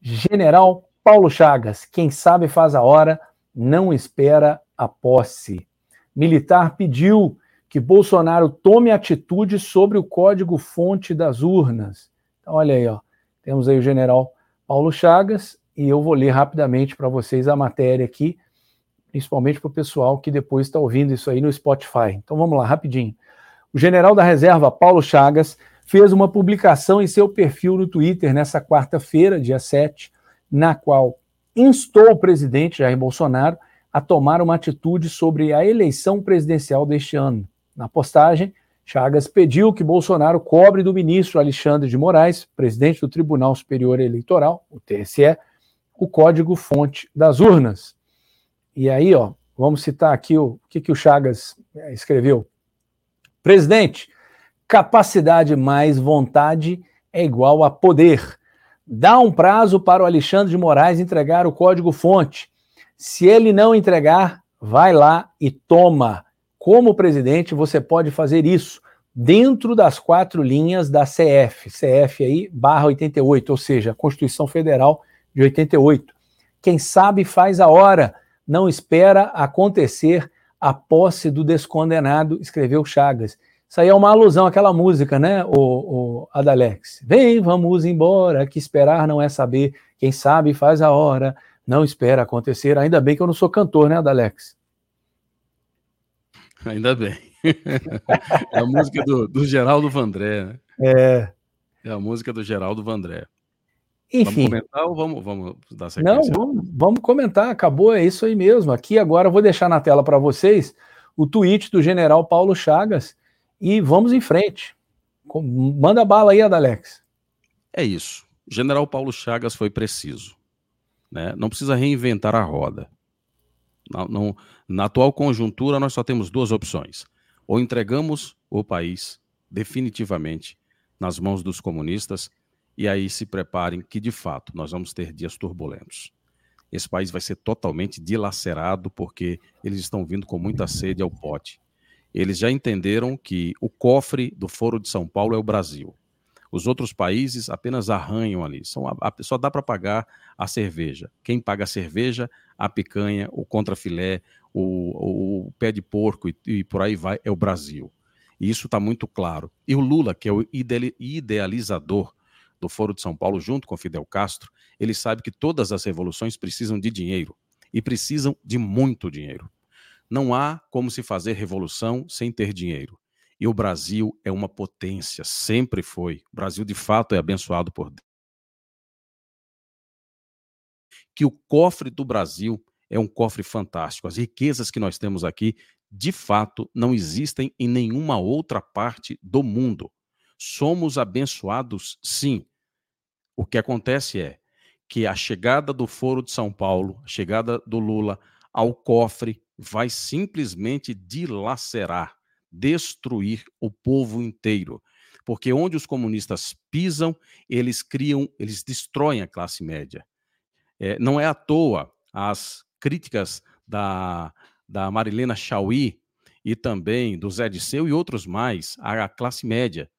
General Paulo Chagas. Quem sabe faz a hora, não espera a posse. Militar pediu que Bolsonaro tome atitude sobre o código-fonte das urnas. Então, olha aí, ó. temos aí o general Paulo Chagas, e eu vou ler rapidamente para vocês a matéria aqui principalmente para o pessoal que depois está ouvindo isso aí no Spotify. Então vamos lá, rapidinho. O general da reserva, Paulo Chagas, fez uma publicação em seu perfil no Twitter nessa quarta-feira, dia 7, na qual instou o presidente Jair Bolsonaro a tomar uma atitude sobre a eleição presidencial deste ano. Na postagem, Chagas pediu que Bolsonaro cobre do ministro Alexandre de Moraes, presidente do Tribunal Superior Eleitoral, o TSE, o código-fonte das urnas. E aí, ó, vamos citar aqui o, o que, que o Chagas é, escreveu. Presidente, capacidade mais vontade é igual a poder. Dá um prazo para o Alexandre de Moraes entregar o código-fonte. Se ele não entregar, vai lá e toma. Como presidente, você pode fazer isso dentro das quatro linhas da CF, CF aí, barra 88, ou seja, a Constituição Federal de 88. Quem sabe faz a hora não espera acontecer a posse do descondenado, escreveu Chagas. Isso aí é uma alusão àquela música, né, o, o Adalex? Vem, vamos embora, que esperar não é saber. Quem sabe faz a hora, não espera acontecer. Ainda bem que eu não sou cantor, né, Adalex? Ainda bem. é a música do, do Geraldo Vandré, né? É. É a música do Geraldo Vandré. Enfim. Vamos comentar ou vamos, vamos dar sequência? Não, vamos, vamos comentar, acabou, é isso aí mesmo. Aqui agora eu vou deixar na tela para vocês o tweet do general Paulo Chagas e vamos em frente. Manda bala aí, Adalex. É isso. General Paulo Chagas foi preciso. Né? Não precisa reinventar a roda. Não, não, na atual conjuntura, nós só temos duas opções. Ou entregamos o país definitivamente nas mãos dos comunistas, e aí se preparem que, de fato, nós vamos ter dias turbulentos. Esse país vai ser totalmente dilacerado porque eles estão vindo com muita sede ao pote. Eles já entenderam que o cofre do Foro de São Paulo é o Brasil. Os outros países apenas arranham ali. São a, só dá para pagar a cerveja. Quem paga a cerveja, a picanha, o contrafilé, o, o, o pé de porco e, e, por aí vai, é o Brasil. E isso está muito claro. E o Lula, que é o idealizador do Foro de São Paulo, junto com Fidel Castro, ele sabe que todas as revoluções precisam de dinheiro e precisam de muito dinheiro. Não há como se fazer revolução sem ter dinheiro. E o Brasil é uma potência, sempre foi. O Brasil, de fato, é abençoado por Deus. Que o cofre do Brasil é um cofre fantástico. As riquezas que nós temos aqui, de fato, não existem em nenhuma outra parte do mundo. Somos abençoados, sim. O que acontece é que a chegada do Foro de São Paulo, a chegada do Lula ao cofre, vai simplesmente dilacerar, destruir o povo inteiro. Porque onde os comunistas pisam, eles criam, eles destroem a classe média. É, não é à toa as críticas da, da Marilena Chauí e também do Zé Disseu e outros mais à classe média.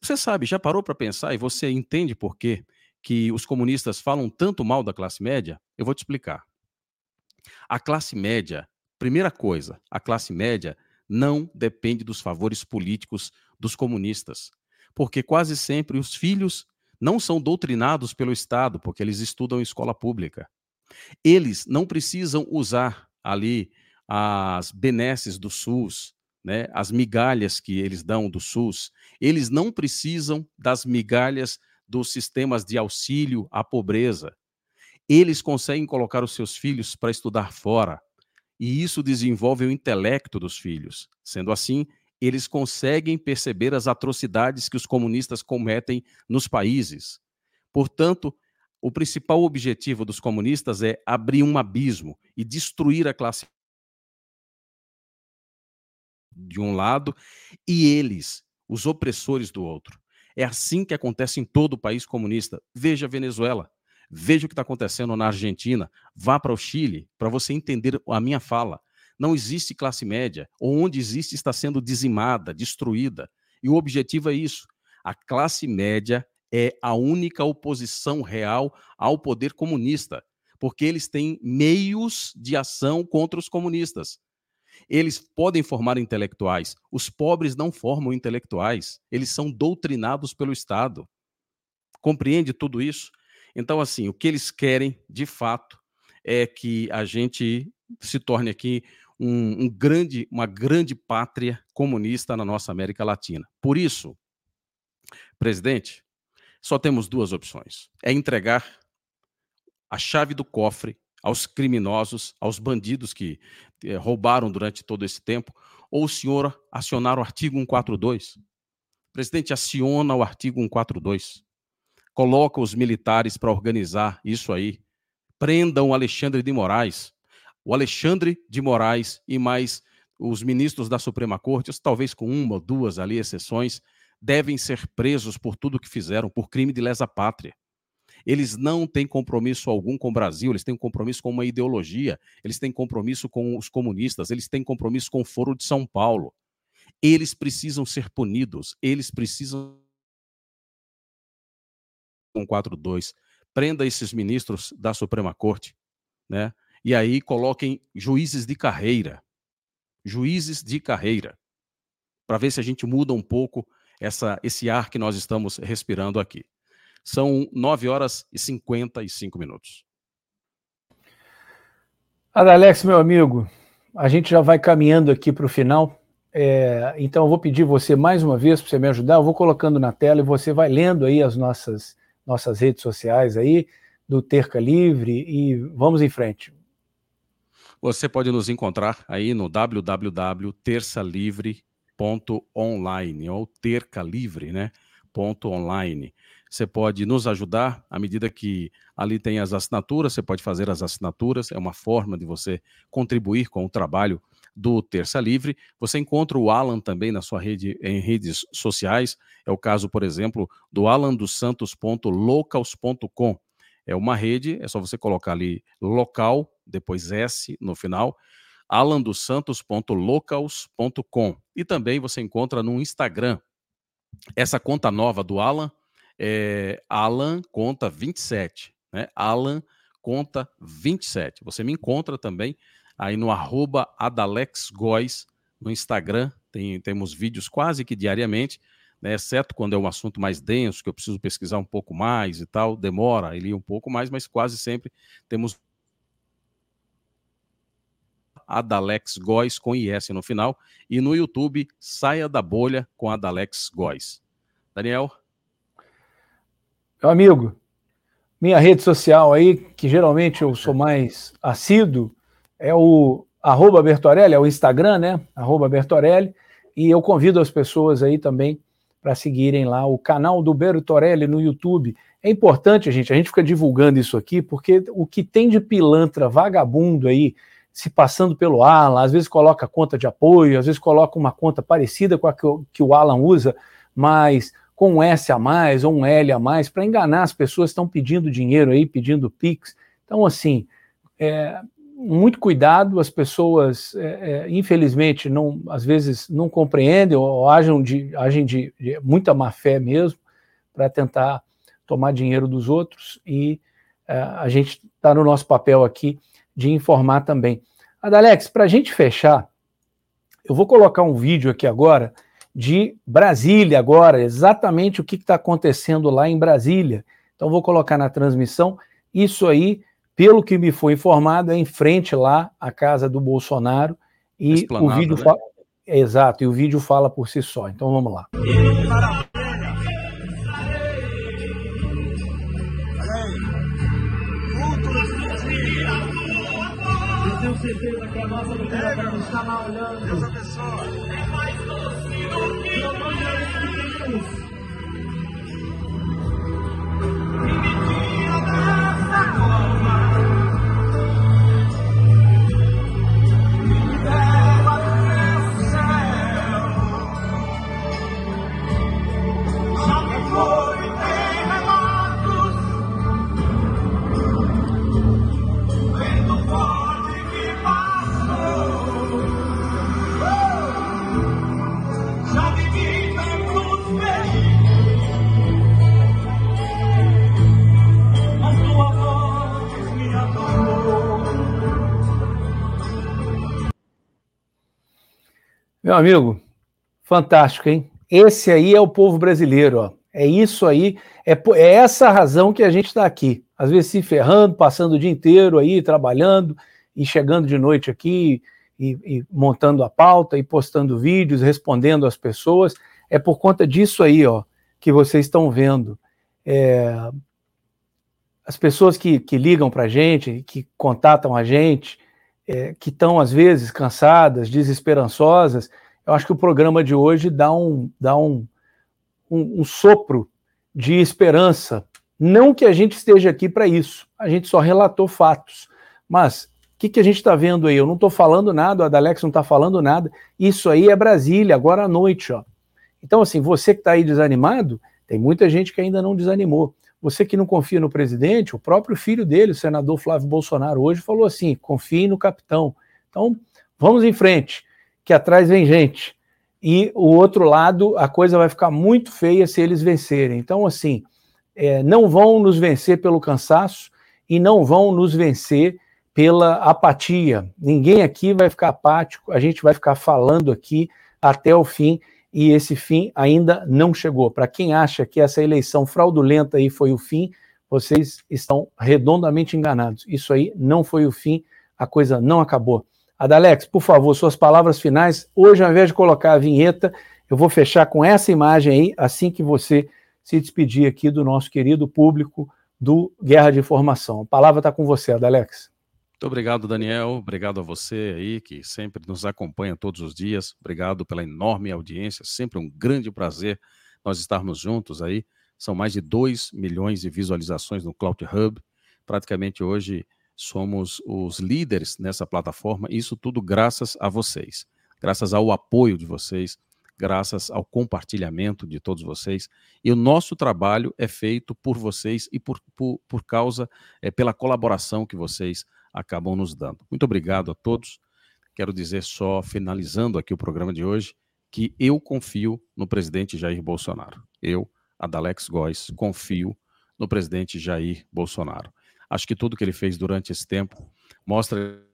Você sabe, já parou para pensar e você entende por quê que os comunistas falam tanto mal da classe média? Eu vou te explicar. A classe média, primeira coisa, a classe média não depende dos favores políticos dos comunistas, porque quase sempre os filhos não são doutrinados pelo Estado, porque eles estudam em escola pública. Eles não precisam usar ali as benesses do SUS, né, as migalhas que eles dão do SUS, eles não precisam das migalhas dos sistemas de auxílio à pobreza. Eles conseguem colocar os seus filhos para estudar fora, e isso desenvolve o intelecto dos filhos. Sendo assim, eles conseguem perceber as atrocidades que os comunistas cometem nos países. Portanto, o principal objetivo dos comunistas é abrir um abismo e destruir a classe de um lado e eles, os opressores do outro. É assim que acontece em todo o país comunista. Veja a Venezuela, veja o que está acontecendo na Argentina, vá para o Chile para você entender a minha fala. Não existe classe média, onde existe está sendo dizimada, destruída. E o objetivo é isso. A classe média é a única oposição real ao poder comunista, porque eles têm meios de ação contra os comunistas. Eles podem formar intelectuais. Os pobres não formam intelectuais. Eles são doutrinados pelo Estado. Compreende tudo isso? Então, assim, o que eles querem, de fato, é que a gente se torne aqui um, um grande, uma grande pátria comunista na nossa América Latina. Por isso, presidente, só temos duas opções: é entregar a chave do cofre aos criminosos, aos bandidos que eh, roubaram durante todo esse tempo, ou o senhor acionar o artigo 142? Presidente, aciona o artigo 142. Coloca os militares para organizar isso aí. Prendam o Alexandre de Moraes. O Alexandre de Moraes e mais os ministros da Suprema Corte, talvez com uma ou duas ali exceções, devem ser presos por tudo que fizeram, por crime de lesa pátria. Eles não têm compromisso algum com o Brasil, eles têm compromisso com uma ideologia, eles têm compromisso com os comunistas, eles têm compromisso com o Foro de São Paulo. Eles precisam ser punidos, eles precisam. Com 4.2, prenda esses ministros da Suprema Corte, né? E aí coloquem juízes de carreira, juízes de carreira, para ver se a gente muda um pouco essa, esse ar que nós estamos respirando aqui. São 9 horas e 55 minutos. Adalex, meu amigo, a gente já vai caminhando aqui para o final. É, então, eu vou pedir você mais uma vez para você me ajudar. Eu vou colocando na tela e você vai lendo aí as nossas nossas redes sociais aí, do Terca Livre, e vamos em frente. Você pode nos encontrar aí no www.terçalivre.online ou Terca Livre, né? Ponto online. Você pode nos ajudar à medida que ali tem as assinaturas, você pode fazer as assinaturas, é uma forma de você contribuir com o trabalho do Terça Livre. Você encontra o Alan também na sua rede em redes sociais. É o caso, por exemplo, do alandossantos.locals.com. É uma rede, é só você colocar ali local, depois S no final, alandossantos.locals.com. E também você encontra no Instagram. Essa conta nova do Alan é Alan Conta 27, né? Alan Conta 27. Você me encontra também aí no arroba no Instagram. Tem, temos vídeos quase que diariamente, né, exceto quando é um assunto mais denso, que eu preciso pesquisar um pouco mais e tal, demora ali um pouco mais, mas quase sempre temos Adalex Góes com IS no final e no YouTube Saia da Bolha com Adalex Góes. Daniel? Meu amigo, minha rede social aí, que geralmente eu sou mais assíduo, é o arroba Bertorelli, é o Instagram, né? Arroba Bertorelli. E eu convido as pessoas aí também para seguirem lá o canal do Bertorelli no YouTube. É importante, gente, a gente fica divulgando isso aqui, porque o que tem de pilantra vagabundo aí, se passando pelo Alan, às vezes coloca conta de apoio, às vezes coloca uma conta parecida com a que o, que o Alan usa, mas com um S a mais ou um L a mais, para enganar as pessoas que estão pedindo dinheiro aí, pedindo Pix. Então, assim, é, muito cuidado, as pessoas, é, é, infelizmente, não, às vezes não compreendem ou agem de, agem de, de muita má fé mesmo para tentar tomar dinheiro dos outros e é, a gente está no nosso papel aqui de informar também. Adalex, para a gente fechar, eu vou colocar um vídeo aqui agora de Brasília agora, exatamente o que está acontecendo lá em Brasília. Então vou colocar na transmissão isso aí pelo que me foi informado, é em frente lá à casa do Bolsonaro e o vídeo né? fala... exato, e o vídeo fala por si só. Então vamos lá. Tenho certeza que a nossa doutora está lá olhando. Deus abençoe. É mais torcido que Meu amigo, fantástico, hein? Esse aí é o povo brasileiro, ó. É isso aí, é, é essa razão que a gente está aqui. Às vezes se ferrando, passando o dia inteiro aí, trabalhando, e chegando de noite aqui, e, e montando a pauta, e postando vídeos, respondendo às pessoas. É por conta disso aí, ó, que vocês estão vendo. É, as pessoas que, que ligam para a gente, que contatam a gente, é, que estão, às vezes, cansadas, desesperançosas, eu acho que o programa de hoje dá um, dá um, um, um sopro de esperança. Não que a gente esteja aqui para isso, a gente só relatou fatos. Mas o que, que a gente está vendo aí? Eu não estou falando nada, o Adalex não está falando nada. Isso aí é Brasília, agora à noite. Ó. Então, assim, você que está aí desanimado, tem muita gente que ainda não desanimou. Você que não confia no presidente, o próprio filho dele, o senador Flávio Bolsonaro, hoje falou assim: confie no capitão. Então, vamos em frente, que atrás vem gente. E o outro lado, a coisa vai ficar muito feia se eles vencerem. Então, assim, é, não vão nos vencer pelo cansaço e não vão nos vencer pela apatia. Ninguém aqui vai ficar apático, a gente vai ficar falando aqui até o fim e esse fim ainda não chegou. Para quem acha que essa eleição fraudulenta aí foi o fim, vocês estão redondamente enganados. Isso aí não foi o fim, a coisa não acabou. Adalex, por favor, suas palavras finais. Hoje, ao invés de colocar a vinheta, eu vou fechar com essa imagem aí, assim que você se despedir aqui do nosso querido público do Guerra de Informação. A palavra está com você, Adalex. Muito obrigado, Daniel. Obrigado a você aí que sempre nos acompanha todos os dias. Obrigado pela enorme audiência. Sempre um grande prazer nós estarmos juntos aí. São mais de 2 milhões de visualizações no Cloud Hub. Praticamente hoje somos os líderes nessa plataforma. Isso tudo graças a vocês, graças ao apoio de vocês, graças ao compartilhamento de todos vocês. E o nosso trabalho é feito por vocês e por, por, por causa, é, pela colaboração que vocês acabam nos dando. Muito obrigado a todos. Quero dizer só, finalizando aqui o programa de hoje, que eu confio no presidente Jair Bolsonaro. Eu, Adalex Góes, confio no presidente Jair Bolsonaro. Acho que tudo que ele fez durante esse tempo mostra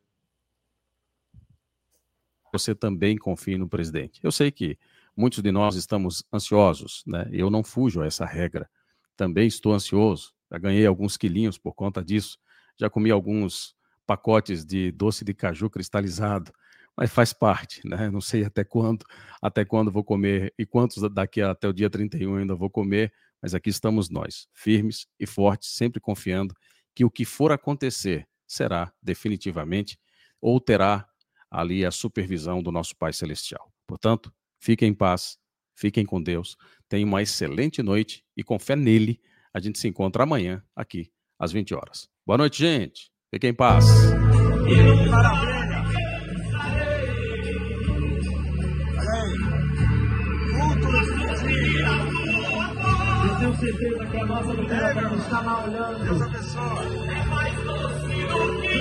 você também confia no presidente. Eu sei que Muitos de nós estamos ansiosos, né? Eu não fujo a essa regra. Também estou ansioso. Já ganhei alguns quilinhos por conta disso. Já comi alguns pacotes de doce de caju cristalizado, mas faz parte, né? Não sei até quando, até quando vou comer e quantos daqui até o dia 31 ainda vou comer, mas aqui estamos nós, firmes e fortes, sempre confiando que o que for acontecer será definitivamente ou terá ali a supervisão do nosso Pai Celestial. Portanto, Fiquem em paz, fiquem com Deus, tenham uma excelente noite e com fé nele, a gente se encontra amanhã aqui às 20 horas. Boa noite, gente. Fiquem em paz. Eu tenho certeza que a nossa olhando. Deus abençoe. É mais conhecido que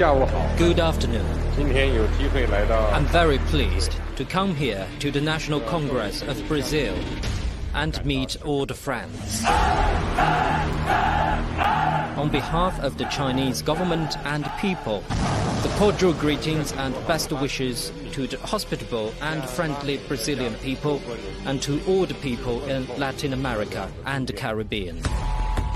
Good afternoon. I'm very pleased to come here to the National Congress of Brazil and meet all the friends. On behalf of the Chinese government and people, the cordial greetings and best wishes to the hospitable and friendly Brazilian people and to all the people in Latin America and the Caribbean.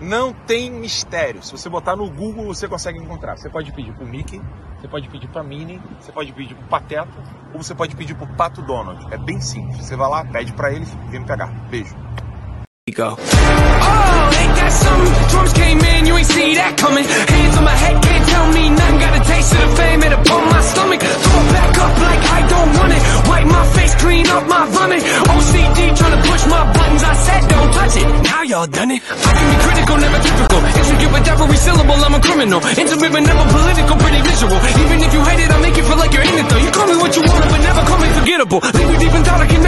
Não tem mistério. Se você botar no Google, você consegue encontrar. Você pode pedir pro Mickey, você pode pedir pra Minnie, você pode pedir pro Pateta, ou você pode pedir pro Pato Donald. É bem simples. Você vai lá, pede pra ele e vem me pegar. Beijo. Go. Oh, tell me nothing. Got a taste of the fame, it upon my stomach. Throw it back up like I don't want it. Wipe my face, clean up my vomit. OCD trying to push my buttons. I said don't touch it. Now y'all done it. I can be critical, never typical. Intricate with every syllable, I'm a criminal. Intimate but never political, pretty visual. Even if you hate it, I'll make you feel like you're in it though. You call me what you want, but never call me forgettable. Leave you deep in thought, I can